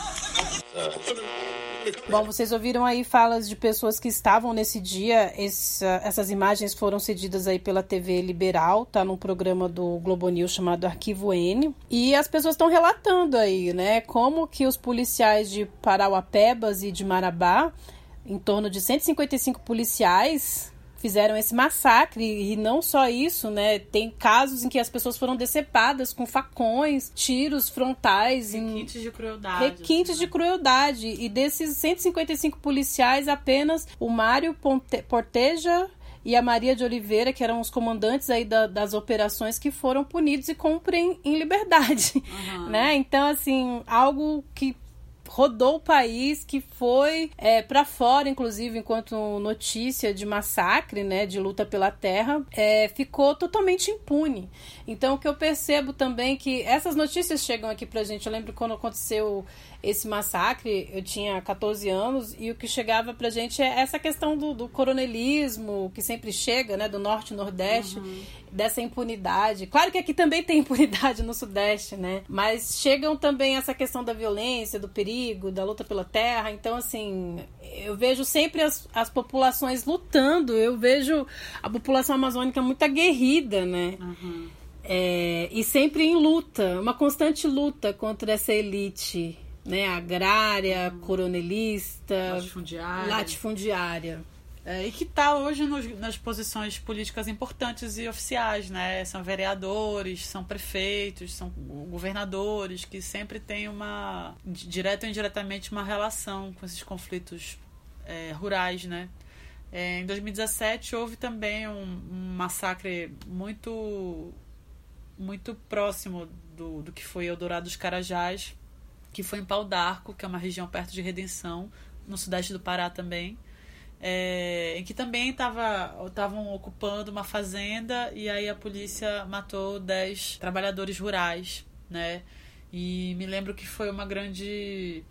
Bom, vocês ouviram aí falas de pessoas que estavam nesse dia. Essa- essas imagens foram cedidas aí pela TV Liberal, tá num programa do Globo News chamado Arquivo N. E as pessoas estão relatando aí, né, como que os policiais de Parauapebas e de Marabá, em torno de 155 policiais, fizeram esse massacre e não só isso, né? Tem casos em que as pessoas foram decepadas com facões, tiros frontais, requintes de crueldade, requintes assim, de crueldade. E desses 155 policiais, apenas o Mário Ponte... Porteja e a Maria de Oliveira, que eram os comandantes aí da, das operações que foram punidos e cumprem em liberdade, uhum. (laughs) né? Então, assim, algo que rodou o país, que foi é, para fora, inclusive, enquanto notícia de massacre, né, de luta pela terra, é, ficou totalmente impune. Então, o que eu percebo também é que essas notícias chegam aqui pra gente. Eu lembro quando aconteceu esse massacre, eu tinha 14 anos, e o que chegava pra gente é essa questão do, do coronelismo, que sempre chega, né, do norte e nordeste, uhum. dessa impunidade. Claro que aqui também tem (laughs) impunidade no sudeste, né, mas chegam também essa questão da violência, do perigo, da luta pela terra. Então, assim, eu vejo sempre as, as populações lutando, eu vejo a população amazônica muito aguerrida, né. Uhum. É, e sempre em luta, uma constante luta contra essa elite né, agrária, coronelista, latifundiária. latifundiária. É, e que está hoje nos, nas posições políticas importantes e oficiais, né? São vereadores, são prefeitos, são governadores que sempre têm uma, direto ou indiretamente, uma relação com esses conflitos é, rurais, né? É, em 2017 houve também um, um, massacre muito muito próximo do, do que foi Eldorado dos Carajás, que foi em Pau d'Arco, que é uma região perto de Redenção, no sudeste do Pará também, é, em que também estavam ocupando uma fazenda e aí a polícia matou 10 trabalhadores rurais, né? E me lembro que foi uma grande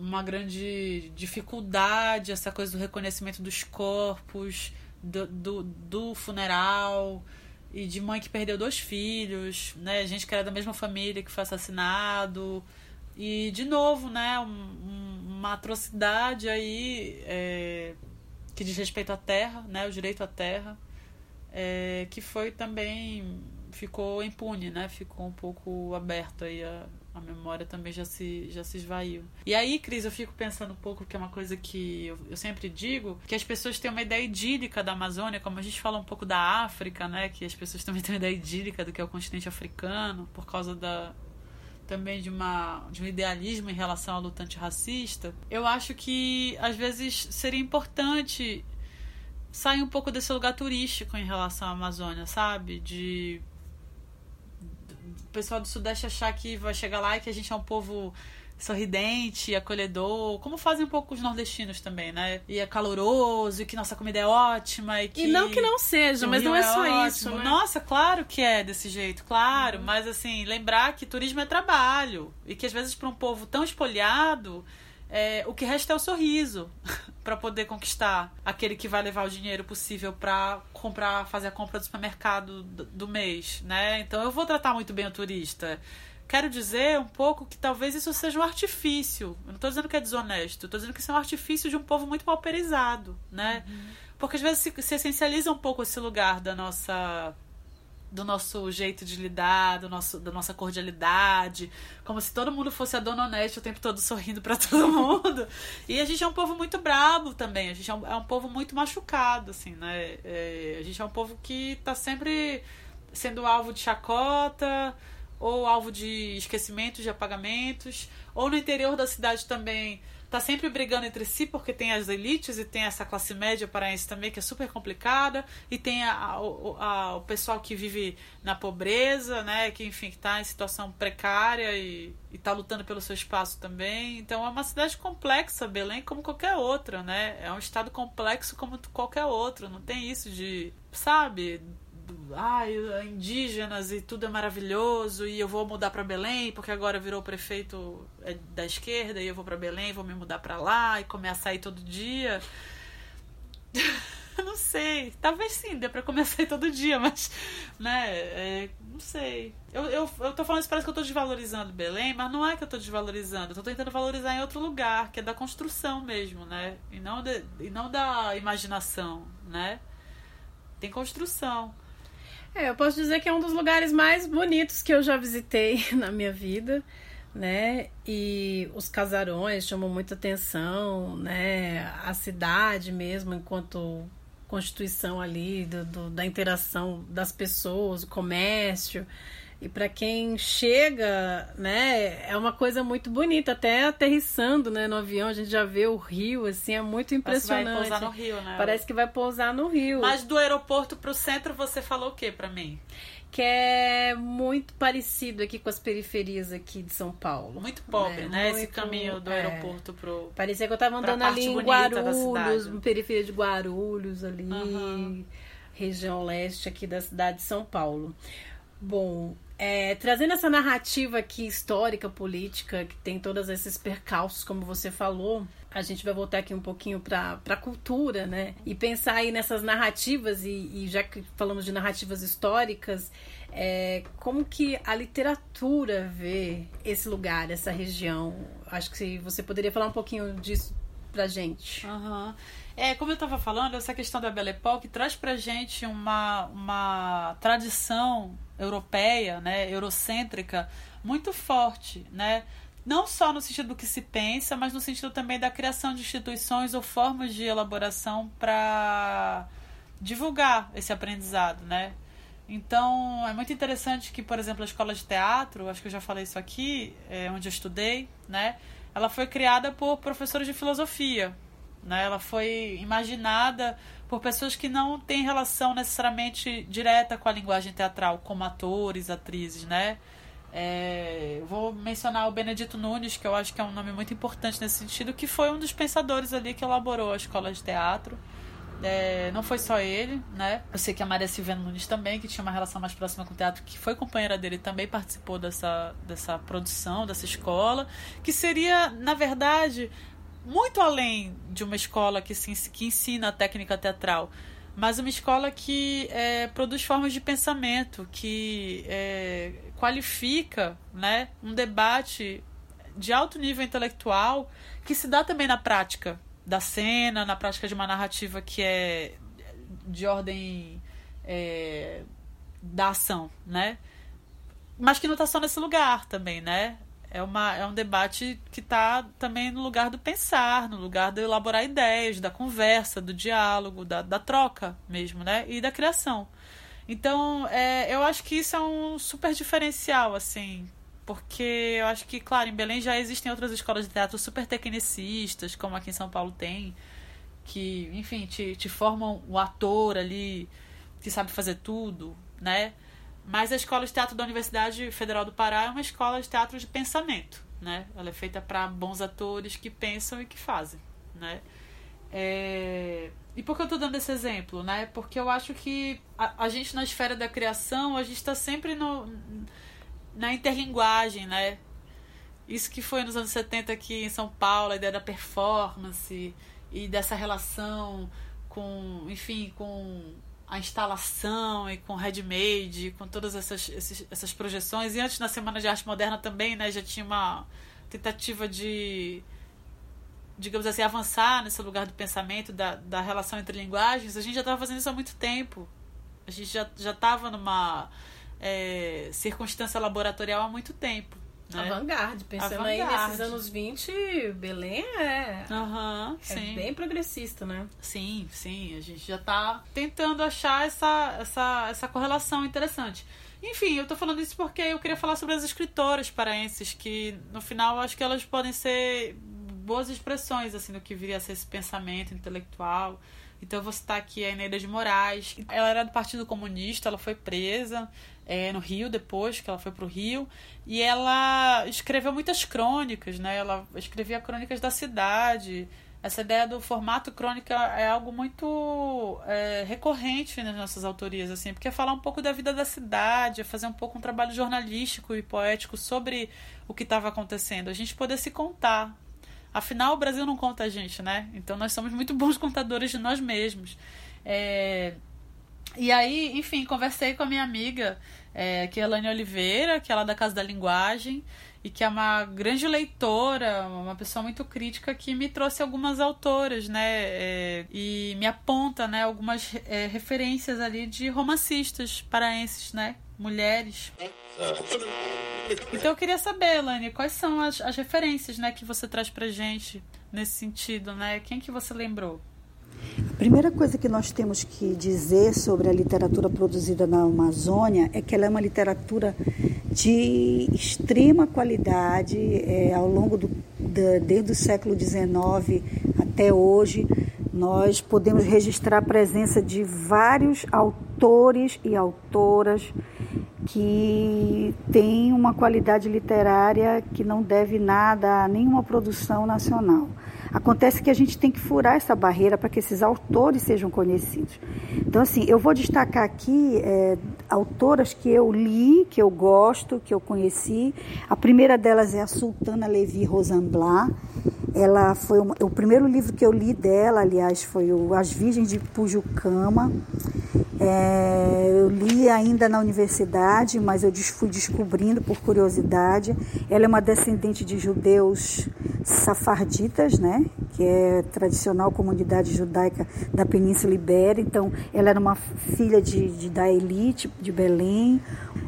uma grande dificuldade essa coisa do reconhecimento dos corpos, do, do, do funeral, e de mãe que perdeu dois filhos, né? Gente que era da mesma família que foi assassinado. E, de novo, né, um, uma atrocidade aí é, que diz respeito à terra, né, o direito à terra, é, que foi também, ficou impune, né, ficou um pouco aberto aí, a, a memória também já se, já se esvaiu. E aí, Cris, eu fico pensando um pouco, que é uma coisa que eu, eu sempre digo, que as pessoas têm uma ideia idílica da Amazônia, como a gente fala um pouco da África, né, que as pessoas também têm uma ideia idílica do que é o continente africano, por causa da, também de, uma, de um idealismo em relação à luta antirracista, eu acho que às vezes seria importante sair um pouco desse lugar turístico em relação à Amazônia, sabe? De o pessoal do Sudeste achar que vai chegar lá e que a gente é um povo sorridente, acolhedor, como fazem um pouco os nordestinos também, né? E é caloroso, e que nossa comida é ótima. E, que e não que não seja, mas não é, é só ótimo. isso. Né? Nossa, claro que é desse jeito, claro. Uhum. Mas assim, lembrar que turismo é trabalho. E que às vezes para um povo tão espolhado. É, o que resta é o sorriso (laughs) para poder conquistar aquele que vai levar o dinheiro possível para comprar, fazer a compra do supermercado do, do mês, né? Então eu vou tratar muito bem o turista quero dizer um pouco que talvez isso seja um artifício. Eu não estou dizendo que é desonesto, estou dizendo que isso é um artifício de um povo muito pauperizado, né? Uhum. Porque às vezes se, se essencializa um pouco esse lugar da nossa do nosso jeito de lidar, do nosso, da nossa cordialidade, como se todo mundo fosse a dona honesta o tempo todo (laughs) sorrindo para todo mundo. E a gente é um povo muito brabo também, a gente é um, é um povo muito machucado, assim, né? É, a gente é um povo que está sempre sendo alvo de chacota, ou alvo de esquecimentos de apagamentos, ou no interior da cidade também tá sempre brigando entre si porque tem as elites e tem essa classe média paraense também que é super complicada e tem a, a, a, o pessoal que vive na pobreza, né, que enfim está em situação precária e está lutando pelo seu espaço também. Então é uma cidade complexa, Belém, como qualquer outra, né? É um estado complexo como qualquer outro. Não tem isso de, sabe, ai, indígenas e tudo é maravilhoso e eu vou mudar para Belém porque agora virou prefeito é, da esquerda e eu vou para Belém, vou me mudar para lá e comer açaí todo dia. (laughs) não sei, talvez sim, dê para comer açaí todo dia, mas, né, é, não sei. Eu, eu, eu tô falando isso, parece que eu tô desvalorizando Belém, mas não é que eu tô desvalorizando, eu tô tentando valorizar em outro lugar, que é da construção mesmo, né, e não, de, e não da imaginação, né. Tem construção. É, eu posso dizer que é um dos lugares mais bonitos que eu já visitei (laughs) na minha vida, né? E os casarões chamam muita atenção, né? A cidade mesmo, enquanto constituição ali, do, do, da interação das pessoas, o comércio. E para quem chega, né, é uma coisa muito bonita, até aterrissando, né, no avião, a gente já vê o rio, assim, é muito impressionante. Parece que vai pousar no rio, né? Parece que vai pousar no rio. Mas do aeroporto pro centro você falou o que para mim? Que é muito parecido aqui com as periferias aqui de São Paulo. Muito pobre, né? né? Esse caminho do é, aeroporto pro. Parecia que eu tava andando ali em Guarulhos, periferia de Guarulhos ali, uhum. região leste aqui da cidade de São Paulo. Bom, é, trazendo essa narrativa aqui histórica, política, que tem todos esses percalços, como você falou, a gente vai voltar aqui um pouquinho para a cultura, né? E pensar aí nessas narrativas, e, e já que falamos de narrativas históricas, é, como que a literatura vê esse lugar, essa região? Acho que você poderia falar um pouquinho disso pra gente. Uhum. É, como eu estava falando, essa questão da Belle Époque traz pra gente uma, uma tradição europeia, né, eurocêntrica, muito forte, né? Não só no sentido do que se pensa, mas no sentido também da criação de instituições ou formas de elaboração para divulgar esse aprendizado, né? Então, é muito interessante que, por exemplo, a escola de teatro, acho que eu já falei isso aqui, é, onde eu estudei, né? Ela foi criada por professores de filosofia, né? Ela foi imaginada por pessoas que não têm relação necessariamente direta com a linguagem teatral, como atores, atrizes, né? É, vou mencionar o Benedito Nunes, que eu acho que é um nome muito importante nesse sentido, que foi um dos pensadores ali que elaborou a escola de teatro. É, não foi só ele, né? Eu sei que a Maria Silvana Nunes também, que tinha uma relação mais próxima com o teatro, que foi companheira dele, também participou dessa, dessa produção, dessa escola, que seria, na verdade, muito além de uma escola que, se, que ensina a técnica teatral, mas uma escola que é, produz formas de pensamento, que é, qualifica né, um debate de alto nível intelectual que se dá também na prática da cena, na prática de uma narrativa que é de ordem é, da ação, né? Mas que não está só nesse lugar também, né? É, uma, é um debate que está também no lugar do pensar, no lugar de elaborar ideias, da conversa, do diálogo, da, da troca mesmo, né? E da criação. Então, é, eu acho que isso é um super diferencial, assim, porque eu acho que, claro, em Belém já existem outras escolas de teatro super tecnicistas, como aqui em São Paulo tem, que, enfim, te, te formam o ator ali que sabe fazer tudo, né? Mas a Escola de Teatro da Universidade Federal do Pará é uma escola de teatro de pensamento, né? Ela é feita para bons atores que pensam e que fazem, né? É... E por que eu estou dando esse exemplo, né? Porque eu acho que a, a gente na esfera da criação, a gente está sempre no, na interlinguagem, né? Isso que foi nos anos 70 aqui em São Paulo, a ideia da performance e dessa relação com, enfim, com a instalação e com handmade, com todas essas, esses, essas projeções. E antes, na Semana de Arte Moderna também, né, já tinha uma tentativa de, digamos assim, avançar nesse lugar do pensamento, da, da relação entre linguagens. A gente já estava fazendo isso há muito tempo. A gente já estava numa é, circunstância laboratorial há muito tempo. Né? Avant-garde, pensando aí nesses anos 20, Belém é, uhum, é bem progressista, né? Sim, sim, a gente já está tentando achar essa, essa, essa correlação interessante. Enfim, eu tô falando isso porque eu queria falar sobre as escritoras paraenses, que no final eu acho que elas podem ser boas expressões assim do que viria a ser esse pensamento intelectual. Então eu vou citar aqui a Eneida de Moraes. Ela era do Partido Comunista, ela foi presa é, no Rio depois, que ela foi para o Rio, e ela escreveu muitas crônicas, né? Ela escrevia crônicas da cidade. Essa ideia do formato crônica é algo muito é, recorrente nas nossas autorias, assim, porque é falar um pouco da vida da cidade, é fazer um pouco um trabalho jornalístico e poético sobre o que estava acontecendo, a gente poder se contar. Afinal, o Brasil não conta a gente, né? Então nós somos muito bons (laughs) contadores de nós mesmos. É, e aí, enfim, conversei com a minha amiga, é, que é a Elane Oliveira, que é lá da Casa da Linguagem, e que é uma grande leitora, uma pessoa muito crítica, que me trouxe algumas autoras, né? É, e me aponta, né, algumas é, referências ali de romancistas paraenses, né? Mulheres. Então eu queria saber, Elane, quais são as, as referências, né, que você traz pra gente nesse sentido, né? Quem que você lembrou? A primeira coisa que nós temos que dizer sobre a literatura produzida na Amazônia é que ela é uma literatura de extrema qualidade é, ao longo do, desde o século XIX até hoje. Nós podemos registrar a presença de vários autores e autoras que têm uma qualidade literária que não deve nada a nenhuma produção nacional. Acontece que a gente tem que furar essa barreira para que esses autores sejam conhecidos. Então, assim, eu vou destacar aqui é, autoras que eu li, que eu gosto, que eu conheci. A primeira delas é a Sultana Levi Rosanblat. Ela foi uma, o primeiro livro que eu li dela, aliás, foi o As Virgens de Pujucama. É, eu li ainda na universidade, mas eu fui descobrindo por curiosidade. Ela é uma descendente de judeus safarditas, né? que é tradicional comunidade judaica da Península Ibérica. Então, ela era uma filha de, de, da elite de Belém.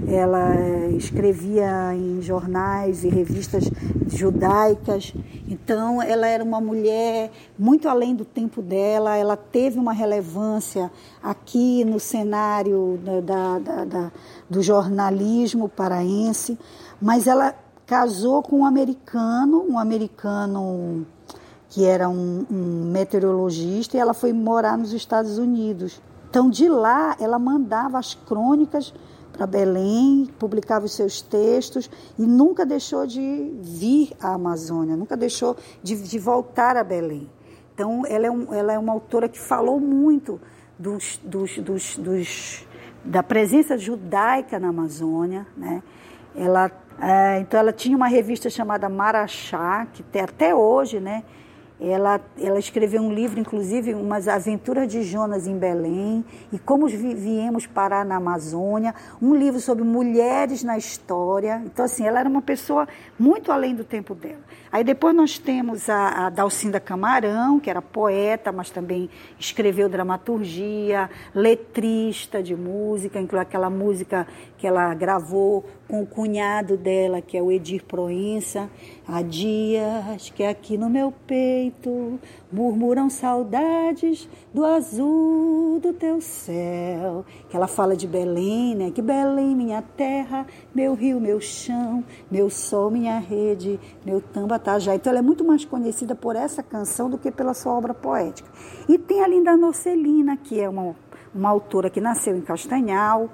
Ela escrevia em jornais e revistas judaicas. Então, ela era uma mulher muito além do tempo dela. Ela teve uma relevância aqui no cenário da, da, da do jornalismo paraense, mas ela casou com um americano, um americano que era um, um meteorologista, e ela foi morar nos Estados Unidos. Então, de lá, ela mandava as crônicas para Belém, publicava os seus textos e nunca deixou de vir à Amazônia, nunca deixou de, de voltar a Belém. Então, ela é, um, ela é uma autora que falou muito dos, dos, dos, dos, da presença judaica na Amazônia. Né? Ela, é, então, ela tinha uma revista chamada Marachá, que até hoje, né? Ela, ela escreveu um livro, inclusive, umas aventuras de Jonas em Belém e como viemos parar na Amazônia, um livro sobre mulheres na história. Então, assim, ela era uma pessoa muito além do tempo dela. Aí depois nós temos a, a Dalcinda Camarão, que era poeta, mas também escreveu dramaturgia, letrista de música, incluiu aquela música que ela gravou com o cunhado dela, que é o Edir Proença. Há dias que aqui no meu peito murmuram saudades do azul do teu céu. Que ela fala de Belém, né? Que Belém, minha terra, meu rio, meu chão, meu sol, minha rede, meu tambatajá. Então ela é muito mais conhecida por essa canção do que pela sua obra poética. E tem a Linda Nocelina, que é uma, uma autora que nasceu em Castanhal,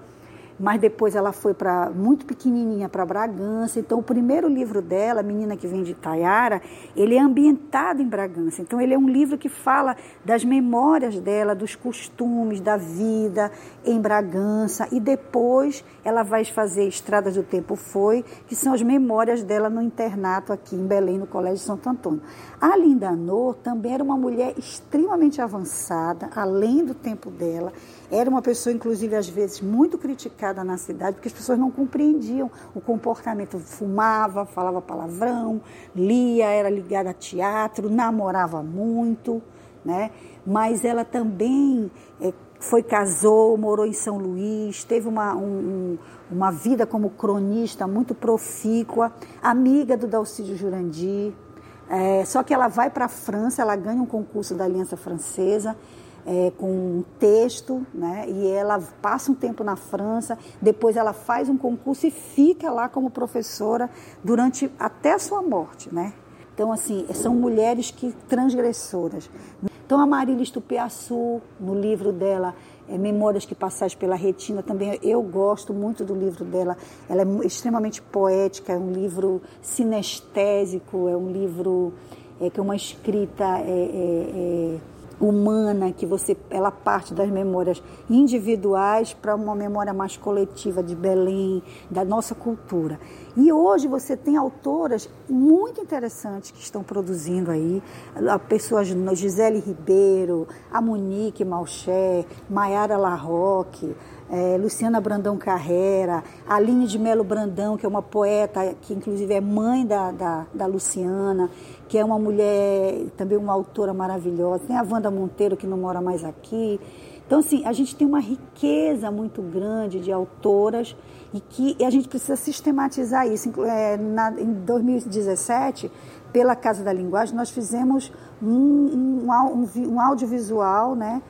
mas depois ela foi para muito pequenininha para Bragança. Então o primeiro livro dela, Menina que vem de Taiara, ele é ambientado em Bragança. Então ele é um livro que fala das memórias dela, dos costumes, da vida em Bragança e depois ela vai fazer Estradas do Tempo Foi, que são as memórias dela no internato aqui em Belém, no Colégio Santo Antônio. A Linda Nor também era uma mulher extremamente avançada, além do tempo dela. Era uma pessoa, inclusive, às vezes muito criticada na cidade, porque as pessoas não compreendiam o comportamento. Fumava, falava palavrão, lia, era ligada a teatro, namorava muito, né? Mas ela também é, foi, casou, morou em São Luís, teve uma, um, uma vida como cronista muito profícua, amiga do Dalcídio Jurandir. É, só que ela vai para a França, ela ganha um concurso da Aliança Francesa é, com um texto, né? E ela passa um tempo na França, depois ela faz um concurso e fica lá como professora durante até a sua morte, né? Então, assim, são mulheres que transgressoras. Então, a Marília Estupiaçu, no livro dela, é, Memórias que Passais pela Retina, também eu gosto muito do livro dela. Ela é extremamente poética, é um livro sinestésico, é um livro é, que é uma escrita é, é, é humana, que você ela parte das memórias individuais para uma memória mais coletiva de Belém, da nossa cultura. E hoje você tem autoras muito interessantes que estão produzindo aí, pessoas, Gisele Ribeiro, a Monique Malché, Maiara Larroque, é, Luciana Brandão Carrera, Aline de Melo Brandão, que é uma poeta, que inclusive é mãe da, da, da Luciana, que é uma mulher, também uma autora maravilhosa. Tem a Wanda Monteiro, que não mora mais aqui. Então, assim, a gente tem uma riqueza muito grande de autoras e que a gente precisa sistematizar isso. É, na, em 2017, pela Casa da Linguagem, nós fizemos um, um, um, um audiovisual, né?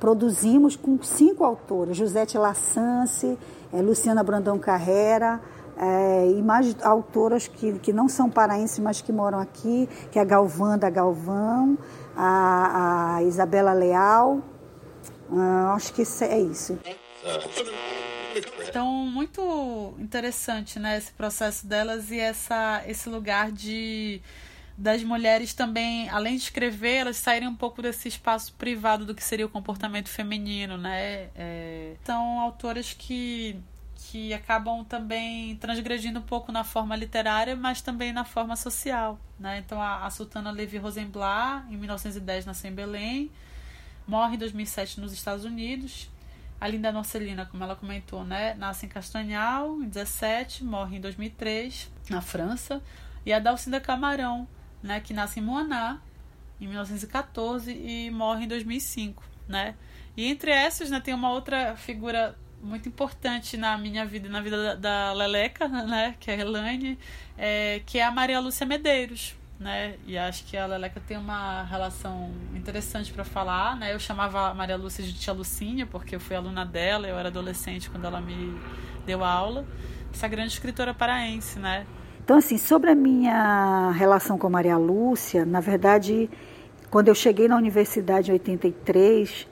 Produzimos com cinco autoras, Josete Lassance, é, Luciana Brandão Carrera, é, autoras que, que não são paraenses, mas que moram aqui, que é a Galvã da Galvão, a, a Isabela Leal, ah, acho que é isso. Então, muito interessante, né, esse processo delas e essa, esse lugar de das mulheres também, além de escrever, elas saírem um pouco desse espaço privado do que seria o comportamento feminino, né? É, são autoras que que acabam também transgredindo um pouco na forma literária, mas também na forma social, né? Então a, a Sultana Levi Rosenblatt, em 1910 nasceu em Belém, morre em 2007 nos Estados Unidos. A Linda Norcelina, como ela comentou, né, nasce em Castanhal em 17, morre em 2003 na França. E a Dalcinda Camarão, né, que nasce em Moaná em 1914 e morre em 2005, né? E entre essas, né, tem uma outra figura muito importante na minha vida e na vida da, da Leleca, né, que é a Elaine, é, que é a Maria Lúcia Medeiros, né? E acho que a Leleca tem uma relação interessante para falar, né? Eu chamava a Maria Lúcia de tia Lucinha, porque eu fui aluna dela, eu era adolescente quando ela me deu aula. Essa grande escritora paraense, né? Então, assim, sobre a minha relação com a Maria Lúcia, na verdade, quando eu cheguei na universidade em 83,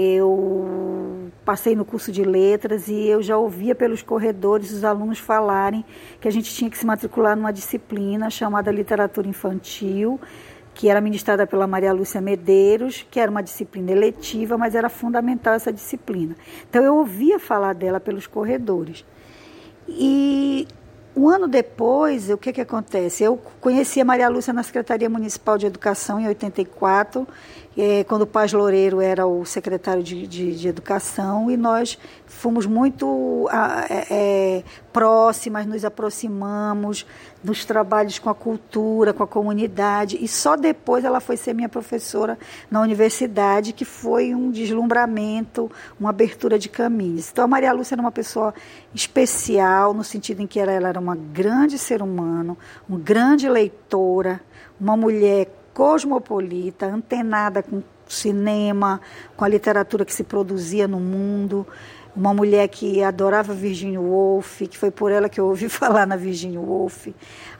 eu passei no curso de letras e eu já ouvia pelos corredores os alunos falarem que a gente tinha que se matricular numa disciplina chamada literatura infantil, que era ministrada pela Maria Lúcia Medeiros, que era uma disciplina eletiva, mas era fundamental essa disciplina. Então eu ouvia falar dela pelos corredores. E um ano depois, o que, que acontece? Eu conheci a Maria Lúcia na Secretaria Municipal de Educação em 84 é, quando o Paz Loureiro era o secretário de, de, de Educação, e nós fomos muito é, próximas, nos aproximamos nos trabalhos com a cultura, com a comunidade, e só depois ela foi ser minha professora na universidade, que foi um deslumbramento, uma abertura de caminhos. Então a Maria Lúcia era uma pessoa especial, no sentido em que ela, ela era uma grande ser humano, uma grande leitora, uma mulher cosmopolita, antenada com cinema, com a literatura que se produzia no mundo. Uma mulher que adorava Virginia Woolf, que foi por ela que eu ouvi (laughs) falar na Virginia Woolf.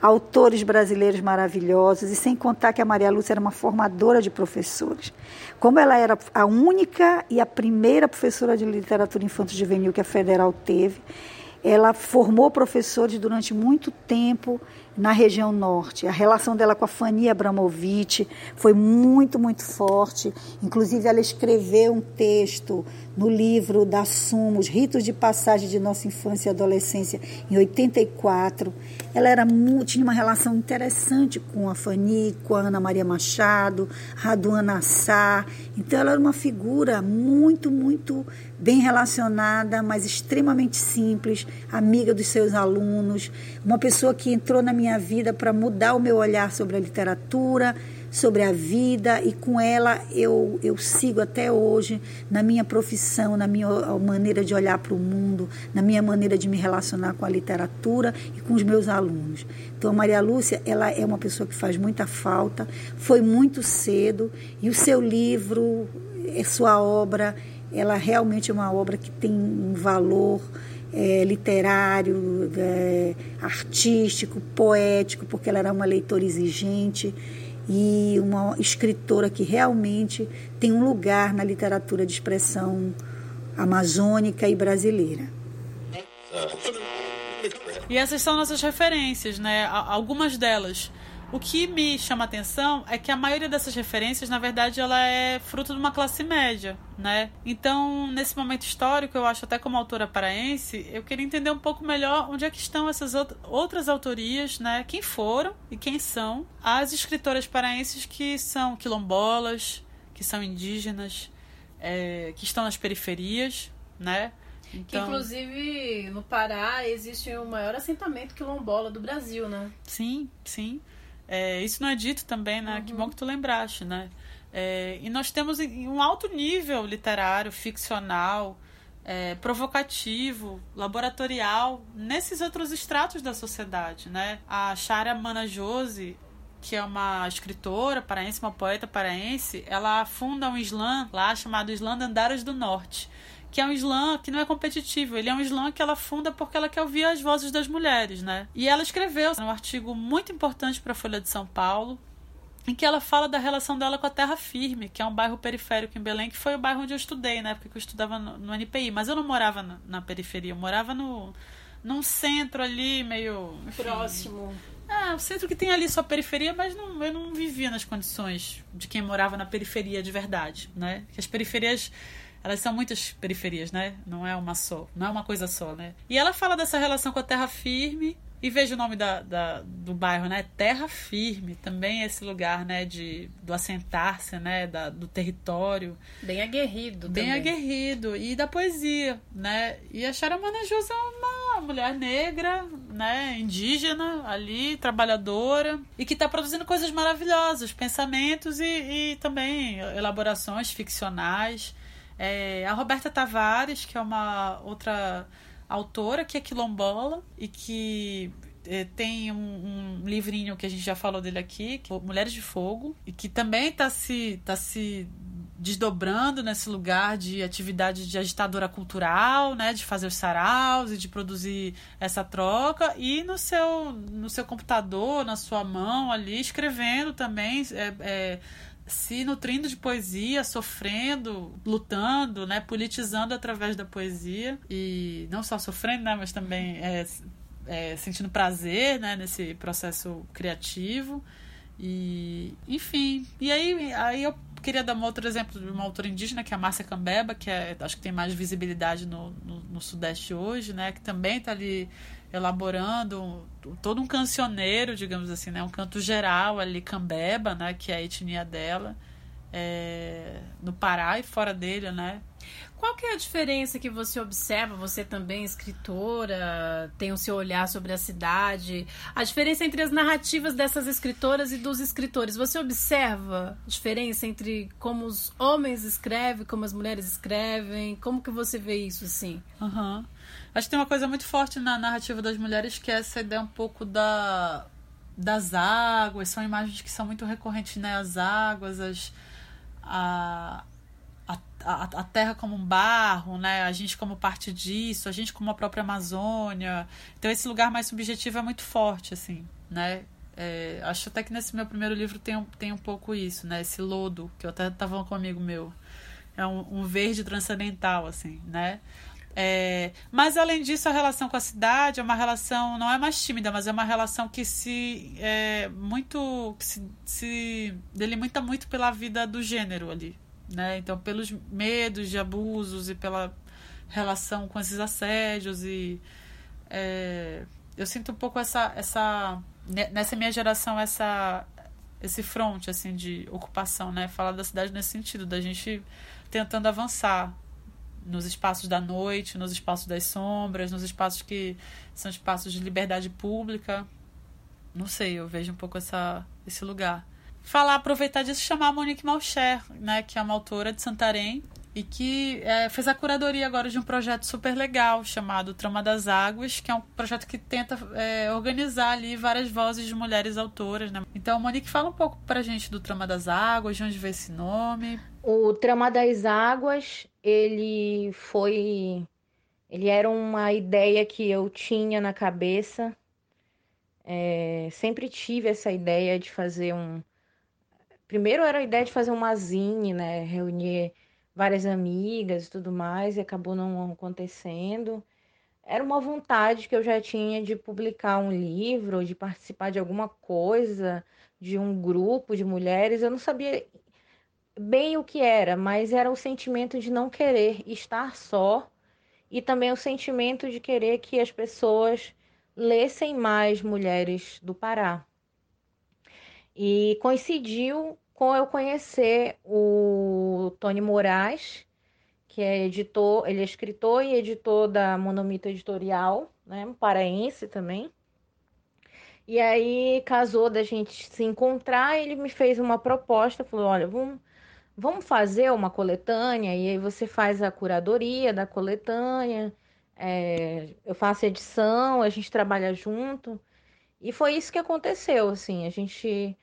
Autores brasileiros maravilhosos, e sem contar que a Maria Lúcia era uma formadora de professores. Como ela era a única e a primeira professora de literatura infantil juvenil que a Federal teve, ela formou professores durante muito tempo na região norte. A relação dela com a Fania Abramovic foi muito, muito forte. Inclusive, ela escreveu um texto no livro da Sumos, Ritos de Passagem de Nossa Infância e Adolescência, em 84. Ela era tinha uma relação interessante com a Fani, com a Ana Maria Machado, Raduana Sá. Então, ela era uma figura muito, muito bem relacionada, mas extremamente simples, amiga dos seus alunos, uma pessoa que entrou na minha vida para mudar o meu olhar sobre a literatura, sobre a vida e com ela eu, eu sigo até hoje na minha profissão, na minha maneira de olhar para o mundo, na minha maneira de me relacionar com a literatura e com os meus alunos. Então a Maria Lúcia, ela é uma pessoa que faz muita falta, foi muito cedo e o seu livro, a sua obra ela realmente é uma obra que tem um valor é, literário, é, artístico, poético, porque ela era uma leitora exigente e uma escritora que realmente tem um lugar na literatura de expressão amazônica e brasileira. E essas são nossas referências, né? Algumas delas o que me chama atenção é que a maioria dessas referências, na verdade, ela é fruto de uma classe média, né? Então, nesse momento histórico, eu acho até como autora paraense, eu queria entender um pouco melhor onde é que estão essas outras autorias, né? Quem foram e quem são as escritoras paraenses que são quilombolas, que são indígenas, é, que estão nas periferias, né? Então... Que, inclusive, no Pará existe o maior assentamento quilombola do Brasil, né? Sim, sim. É, isso não é dito também, né? Uhum. Que bom que tu lembraste, né? É, e nós temos um alto nível literário, ficcional, é, provocativo, laboratorial nesses outros estratos da sociedade, né? A Sharia Manajose que é uma escritora paraense, uma poeta paraense, ela funda um slam lá chamado Slam Andaras do Norte, que é um slam que não é competitivo, ele é um slam que ela funda porque ela quer ouvir as vozes das mulheres, né? E ela escreveu um artigo muito importante para a Folha de São Paulo, em que ela fala da relação dela com a Terra Firme, que é um bairro periférico em Belém, que foi o bairro onde eu estudei, na época que eu estudava no, no NPI, mas eu não morava na, na periferia, eu morava no num centro ali meio enfim, próximo é, o centro que tem ali sua periferia, mas não, eu não vivia nas condições de quem morava na periferia de verdade, né? Que as periferias, elas são muitas periferias, né? Não é uma só, não é uma coisa só, né? E ela fala dessa relação com a terra firme, e veja o nome da, da, do bairro, né? Terra Firme, também esse lugar, né? De, do assentar-se, né? Da, do território. Bem aguerrido Bem também. aguerrido. E da poesia, né? E a Charamana Josa é uma mulher negra, né? Indígena, ali, trabalhadora. E que está produzindo coisas maravilhosas. Pensamentos e, e também elaborações ficcionais. É, a Roberta Tavares, que é uma outra autora que é quilombola e que é, tem um, um, livrinho que a gente já falou dele aqui, é Mulheres de Fogo, e que também está se, tá se desdobrando nesse lugar de atividade de agitadora cultural, né, de fazer os saraus e de produzir essa troca e no seu no seu computador, na sua mão ali escrevendo também é, é, se nutrindo de poesia, sofrendo, lutando, né, politizando através da poesia. E não só sofrendo, né, mas também é, é, sentindo prazer, né, nesse processo criativo. E enfim. E aí aí eu queria dar um outro exemplo de uma autora indígena que é a Márcia Cambeba que é, acho que tem mais visibilidade no, no, no sudeste hoje né que também está ali elaborando todo um cancioneiro, digamos assim, né? Um canto geral ali, Cambeba, né? Que é a etnia dela, é, no Pará e fora dele, né? Qual que é a diferença que você observa, você também escritora, tem o seu olhar sobre a cidade, a diferença entre as narrativas dessas escritoras e dos escritores? Você observa a diferença entre como os homens escrevem, como as mulheres escrevem? Como que você vê isso, assim? Aham. Uhum. Acho que tem uma coisa muito forte na narrativa das mulheres que é essa ideia um pouco da das águas, são imagens que são muito recorrentes, né? As águas, as, a, a, a, terra como um barro, né? A gente como parte disso, a gente como a própria Amazônia. Então esse lugar mais subjetivo é muito forte, assim, né? É, acho até que nesse meu primeiro livro tem, tem um pouco isso, né? Esse lodo, que eu até estava com um amigo meu. É um, um verde transcendental, assim, né? É, mas além disso, a relação com a cidade é uma relação, não é mais tímida, mas é uma relação que se é, muito que se, se delimita muito pela vida do gênero ali, né? Então, pelos medos de abusos e pela relação com esses assédios e é, eu sinto um pouco essa essa nessa minha geração essa esse fronte assim de ocupação, né? Falar da cidade nesse sentido, da gente tentando avançar nos espaços da noite, nos espaços das sombras, nos espaços que são espaços de liberdade pública. Não sei, eu vejo um pouco essa, esse lugar. Falar, aproveitar disso, chamar a Monique Malcher, né, que é uma autora de Santarém e que é, fez a curadoria agora de um projeto super legal chamado Trama das Águas, que é um projeto que tenta é, organizar ali várias vozes de mulheres autoras. Né? Então, Monique, fala um pouco pra gente do Trama das Águas, de onde veio esse nome. O Trama das Águas ele foi. Ele era uma ideia que eu tinha na cabeça. É, sempre tive essa ideia de fazer um. Primeiro era a ideia de fazer uma zine, né? Reunir várias amigas e tudo mais, e acabou não acontecendo. Era uma vontade que eu já tinha de publicar um livro, de participar de alguma coisa, de um grupo de mulheres. Eu não sabia bem o que era, mas era o sentimento de não querer estar só e também o sentimento de querer que as pessoas lessem mais mulheres do Pará. E coincidiu com eu conhecer o Tony Moraes, que é editor, ele é escritor e editor da Monomito Editorial, né, paraense também. E aí casou da gente se encontrar, ele me fez uma proposta, falou: "Olha, vamos vamos fazer uma coletânea e aí você faz a curadoria da coletânea, é, eu faço edição, a gente trabalha junto. E foi isso que aconteceu, assim, a gente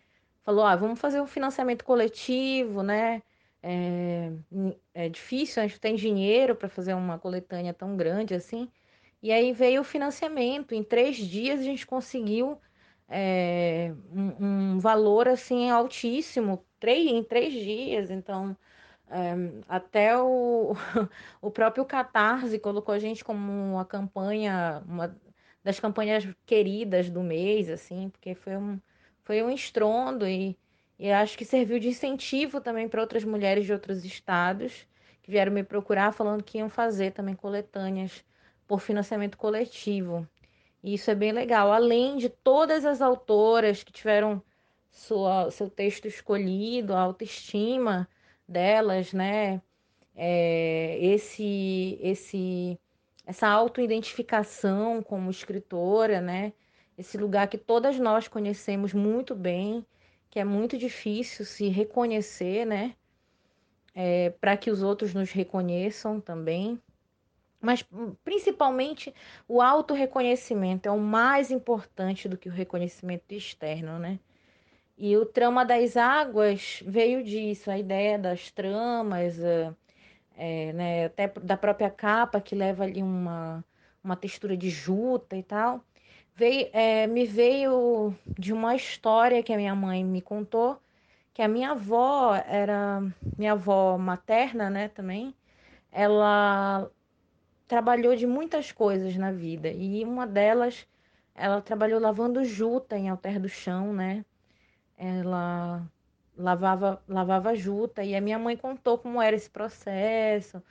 falou: ah, vamos fazer um financiamento coletivo, né? É, é difícil, a gente tem dinheiro para fazer uma coletânea tão grande assim. E aí veio o financiamento. Em três dias a gente conseguiu é, um, um, valor assim altíssimo, três, em três dias. Então, é, até o, (laughs) o próprio Catarse colocou a gente como uma campanha, uma das campanhas queridas do mês, assim, porque foi um, foi um estrondo e, e acho que serviu de incentivo também para outras mulheres de outros estados que vieram me procurar falando que iam fazer também coletâneas por financiamento coletivo. E isso é bem legal. Além de todas as autoras que tiveram sua, seu texto escolhido, a autoestima delas, né? É, esse, esse, essa autoidentificação como escritora, né? Esse lugar que todas nós conhecemos muito bem, que é muito difícil se reconhecer, né? É, para que os outros nos reconheçam também mas hum, principalmente o autorreconhecimento é o mais importante do que o reconhecimento externo, né? E o trama das águas veio disso, a ideia das tramas, é, né, até da própria capa que leva ali uma, uma textura de juta e tal. Veio, é, me veio de uma história que a minha mãe me contou, que a minha avó era minha avó materna, né, também. Ela trabalhou de muitas coisas na vida e uma delas ela trabalhou lavando juta em Alter do Chão, né? Ela lavava lavava juta e a minha mãe contou como era esse processo,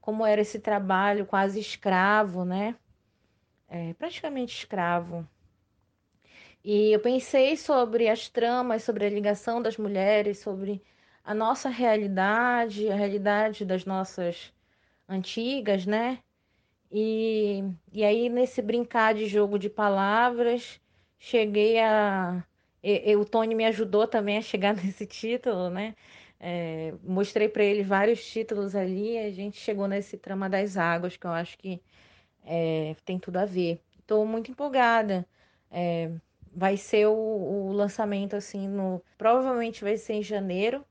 como era esse trabalho quase escravo, né? É, praticamente escravo. E eu pensei sobre as tramas, sobre a ligação das mulheres, sobre a nossa realidade, a realidade das nossas antigas, né? E, e aí, nesse brincar de jogo de palavras, cheguei a. E, e, o Tony me ajudou também a chegar (laughs) nesse título, né? É, mostrei para ele vários títulos ali, a gente chegou nesse Trama das Águas, que eu acho que é, tem tudo a ver. Estou muito empolgada. É, vai ser o, o, lançamento, assim, no. Provavelmente vai ser em janeiro,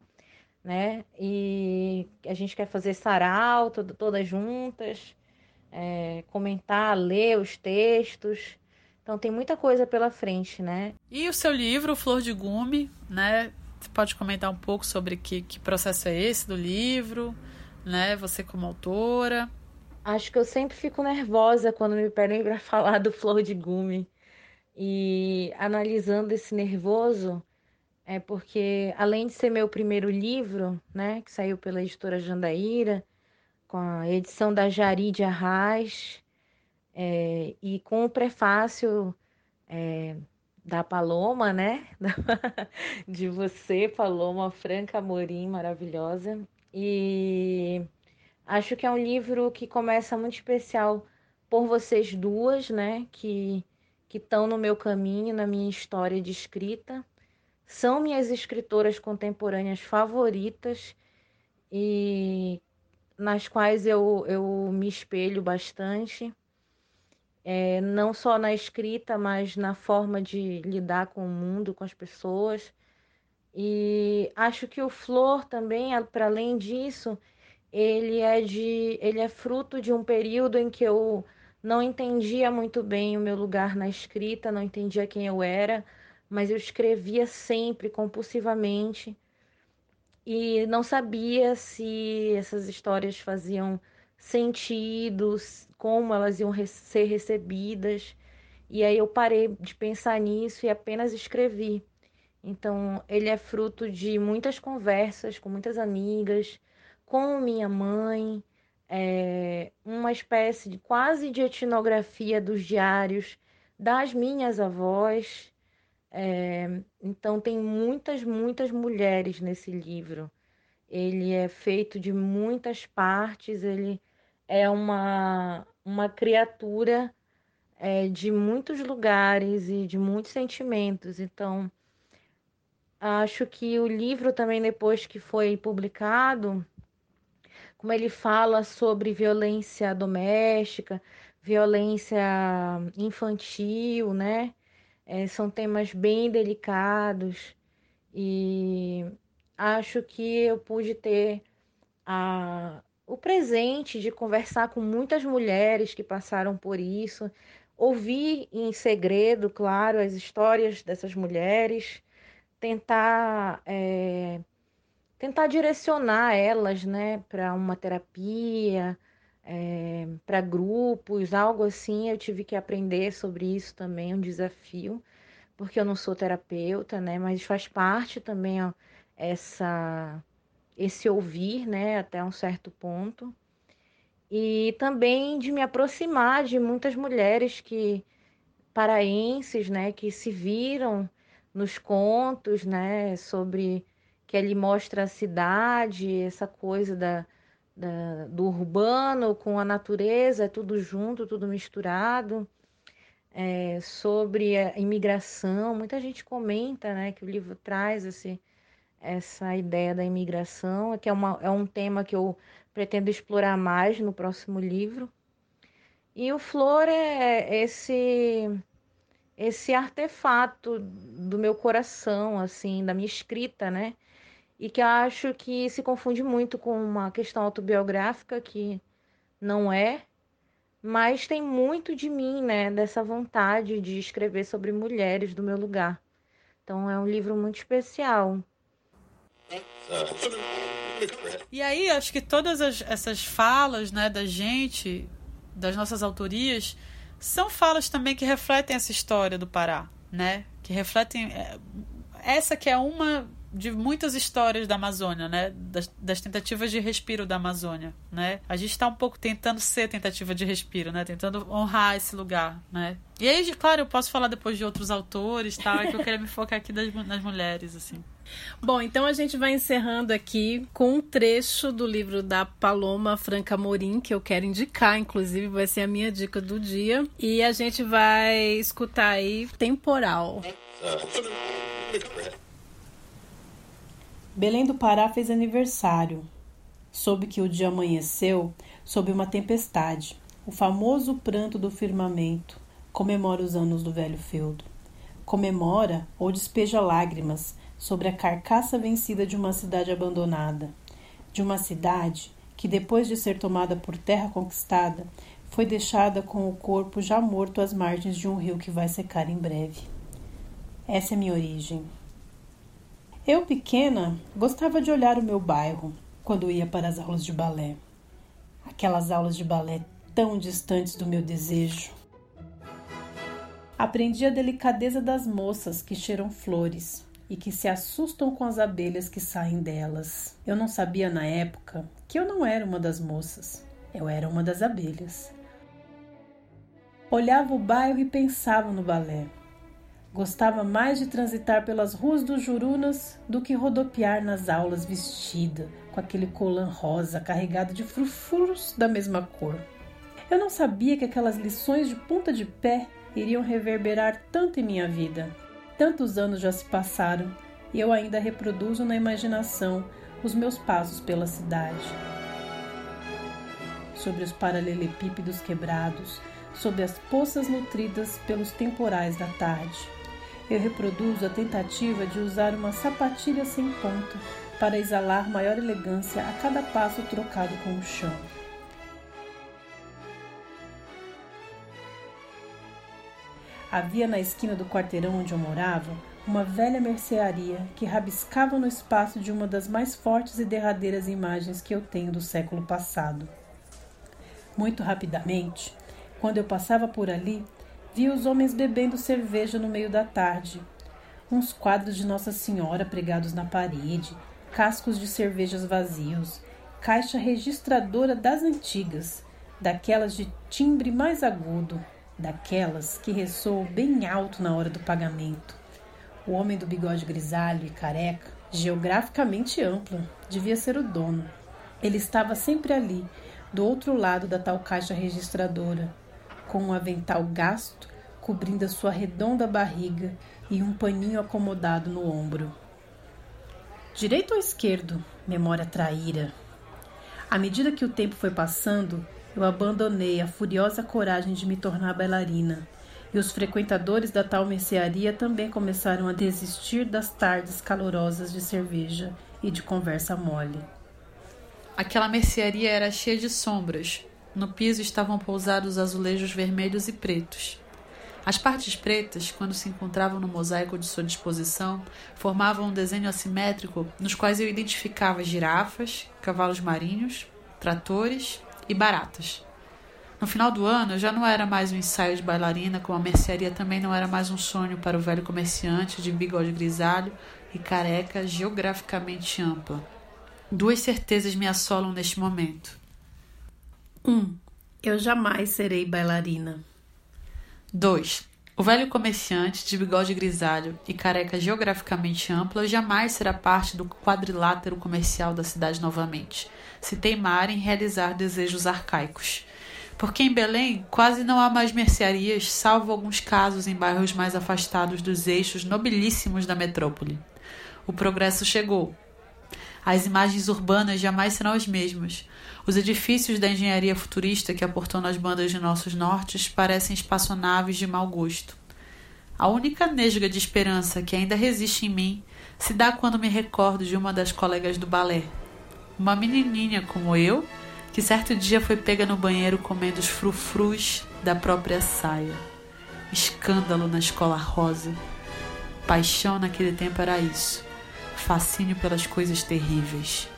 né? E a gente quer fazer sarau, todo, todas juntas é, comentar, ler os textos. Então tem muita coisa pela frente, né? E o seu livro, Flor de Gume, né? Você pode comentar um pouco sobre que, que processo é esse do livro, né? Você como autora. Acho que eu sempre fico nervosa quando me pedem para (laughs) falar do Flor de Gume. E analisando esse nervoso, é porque além de ser meu primeiro livro, né, que saiu pela editora Jandaíra, com a edição da Jari de Arraes é, e com o prefácio é, da Paloma, né? (laughs) de você, Paloma Franca Amorim, maravilhosa. E acho que é um livro que começa muito especial por vocês duas, né? Que que estão no meu caminho, na minha história de escrita. São minhas escritoras contemporâneas favoritas e nas quais eu, eu me espelho bastante, é, não só na escrita, mas na forma de lidar com o mundo, com as pessoas. E acho que o Flor também, para além disso, ele é de ele é fruto de um período em que eu não entendia muito bem o meu lugar na escrita, não entendia quem eu era, mas eu escrevia sempre compulsivamente e não sabia se essas histórias faziam sentido, como elas iam ser recebidas. E aí eu parei de pensar nisso e apenas escrevi. Então, ele é fruto de muitas conversas com muitas amigas, com minha mãe, é, uma espécie de quase de etnografia dos diários das minhas avós, é, então tem muitas, muitas mulheres nesse livro. Ele é feito de muitas partes, ele é uma, uma criatura é, de muitos lugares e de muitos sentimentos. Então, acho que o livro também, depois que foi publicado, como ele fala sobre violência doméstica, violência infantil, né? É, são temas bem delicados E acho que eu pude ter a, o presente de conversar com muitas mulheres que passaram por isso, ouvir em segredo, claro, as histórias dessas mulheres, tentar é, tentar direcionar elas, né, para uma terapia, é, para grupos, algo assim. Eu tive que aprender sobre isso também, um desafio, porque eu não sou terapeuta, né, mas faz parte também ó, essa esse ouvir, né, até um certo ponto. E também de me aproximar de muitas mulheres que paraenses, né, que se viram nos contos, né, sobre que ele mostra a cidade, essa coisa da, da, do urbano com a natureza, tudo junto, tudo misturado. É, sobre a imigração, muita gente comenta, né, que o livro traz esse, essa ideia da imigração, que é, uma, é um tema que eu pretendo explorar mais no próximo livro. E o Flor é esse esse artefato do meu coração, assim, da minha escrita, né? E que acho que se confunde muito com uma questão autobiográfica que não é, mas tem muito de mim, né, dessa vontade de escrever sobre mulheres do meu lugar. Então é um livro muito especial. E aí, acho que todas as, essas falas né, da gente, das nossas autorias, são falas também que refletem essa história do Pará, né? Que refletem é, essa que é uma de muitas histórias da Amazônia, né? Das, das, tentativas de respiro da Amazônia, né? A gente está um pouco tentando ser tentativa de respiro, né? Tentando honrar esse lugar, né? E aí, claro, eu posso falar depois de outros autores, tá? É que eu queria me focar aqui das, nas mulheres, assim. Bom, então a gente vai encerrando aqui com um trecho do livro da Paloma Franca Morim, que eu quero indicar, inclusive vai ser a minha dica do dia. E a gente vai escutar aí Temporal. Belém do Pará fez aniversário. Soube que o dia amanheceu sob uma tempestade. O famoso pranto do firmamento comemora os anos do velho feudo. Comemora ou despeja lágrimas sobre a carcaça vencida de uma cidade abandonada, de uma cidade que, depois de ser tomada por terra conquistada, foi deixada com o corpo já morto às margens de um rio que vai secar em breve. Essa é minha origem. Eu, pequena, gostava de olhar o meu bairro quando ia para as aulas de balé. Aquelas aulas de balé tão distantes do meu desejo. Aprendi a delicadeza das moças que cheiram flores, e que se assustam com as abelhas que saem delas. Eu não sabia na época que eu não era uma das moças, eu era uma das abelhas. Olhava o bairro e pensava no balé. Gostava mais de transitar pelas ruas dos Jurunas do que rodopiar nas aulas vestida com aquele colã rosa carregado de frufurus da mesma cor. Eu não sabia que aquelas lições de ponta de pé iriam reverberar tanto em minha vida. Tantos anos já se passaram e eu ainda reproduzo na imaginação os meus passos pela cidade. Sobre os paralelepípedos quebrados, sobre as poças nutridas pelos temporais da tarde. Eu reproduzo a tentativa de usar uma sapatilha sem ponta para exalar maior elegância a cada passo trocado com o chão. Havia na esquina do quarteirão onde eu morava uma velha mercearia que rabiscava no espaço de uma das mais fortes e derradeiras imagens que eu tenho do século passado. Muito rapidamente, quando eu passava por ali, vi os homens bebendo cerveja no meio da tarde. Uns quadros de Nossa Senhora pregados na parede, cascos de cervejas vazios, caixa registradora das antigas, daquelas de timbre mais agudo, daquelas que ressoam bem alto na hora do pagamento. O homem do bigode grisalho e careca, geograficamente amplo, devia ser o dono. Ele estava sempre ali, do outro lado da tal caixa registradora, com um avental gasto cobrindo a sua redonda barriga e um paninho acomodado no ombro. Direito ou esquerdo? Memória traíra. À medida que o tempo foi passando, eu abandonei a furiosa coragem de me tornar bailarina e os frequentadores da tal mercearia também começaram a desistir das tardes calorosas de cerveja e de conversa mole. Aquela mercearia era cheia de sombras. No piso estavam pousados azulejos vermelhos e pretos. As partes pretas, quando se encontravam no mosaico de sua disposição, formavam um desenho assimétrico nos quais eu identificava girafas, cavalos marinhos, tratores e baratas. No final do ano, já não era mais um ensaio de bailarina, como a mercearia também não era mais um sonho para o velho comerciante de bigode grisalho e careca geograficamente ampla. Duas certezas me assolam neste momento. 1. Um, eu jamais serei bailarina. 2. O velho comerciante de bigode grisalho e careca geograficamente ampla jamais será parte do quadrilátero comercial da cidade novamente, se teimar em realizar desejos arcaicos porque em Belém quase não há mais mercearias, salvo alguns casos em bairros mais afastados dos eixos nobilíssimos da metrópole. O progresso chegou. As imagens urbanas jamais serão as mesmas. Os edifícios da engenharia futurista que aportou nas bandas de nossos nortes parecem espaçonaves de mau gosto. A única nesga de esperança que ainda resiste em mim se dá quando me recordo de uma das colegas do balé. Uma menininha como eu, que certo dia foi pega no banheiro comendo os frufrus da própria saia. Escândalo na escola rosa. Paixão naquele tempo era isso. Fascínio pelas coisas terríveis.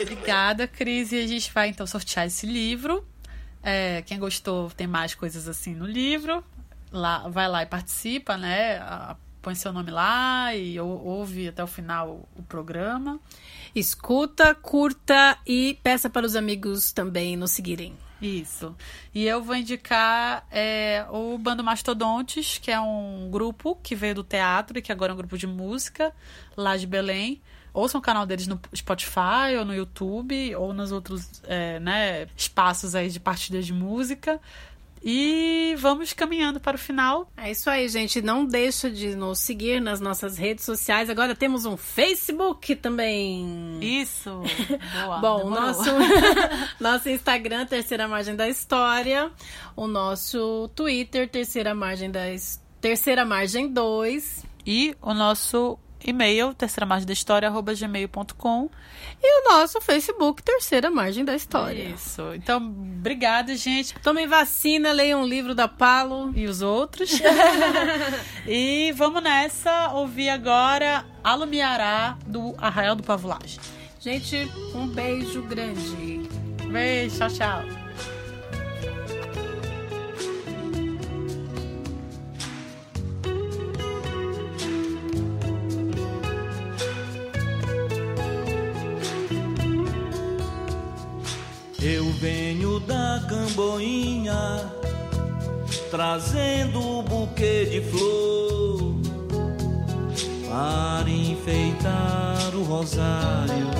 Obrigada, Cris. E a gente vai então sortear esse livro. É, quem gostou tem mais coisas assim no livro. Lá, vai lá e participa, né? Põe seu nome lá e ouve até o final o programa. Escuta, curta e peça para os amigos também nos seguirem. Isso. E eu vou indicar é, o Bando Mastodontes, que é um grupo que veio do teatro e que agora é um grupo de música lá de Belém ouçam o canal deles no Spotify ou no YouTube ou nos outros é, né, espaços aí de partilhas de música. E vamos caminhando para o final. É isso aí, gente. Não deixa de nos seguir nas nossas redes sociais. Agora temos um Facebook também. Isso. Boa, (laughs) Bom, o nosso, (laughs) nosso Instagram, Terceira Margem da História. O nosso Twitter, Terceira Margem da Terceira Margem 2. E o nosso e-mail, terceira margem da história, arroba gmail.com. E o nosso Facebook, Terceira Margem da História. Isso. Então, obrigada, gente. Tomem vacina, leiam o livro da Palo. E os outros. (laughs) e vamos nessa, ouvir agora Alumiará, do Arraial do Pavulagem. Gente, um beijo grande. Beijo, tchau, tchau. Eu venho da Camboinha, trazendo o buquê de flor para enfeitar o rosário,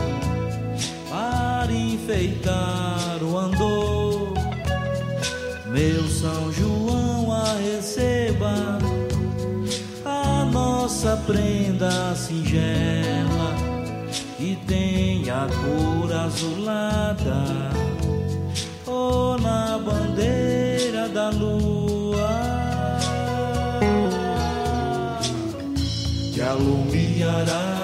para enfeitar o andor. Meu São João, a receba a nossa prenda singela e tem a cor azulada na bandeira da lua que alumiará.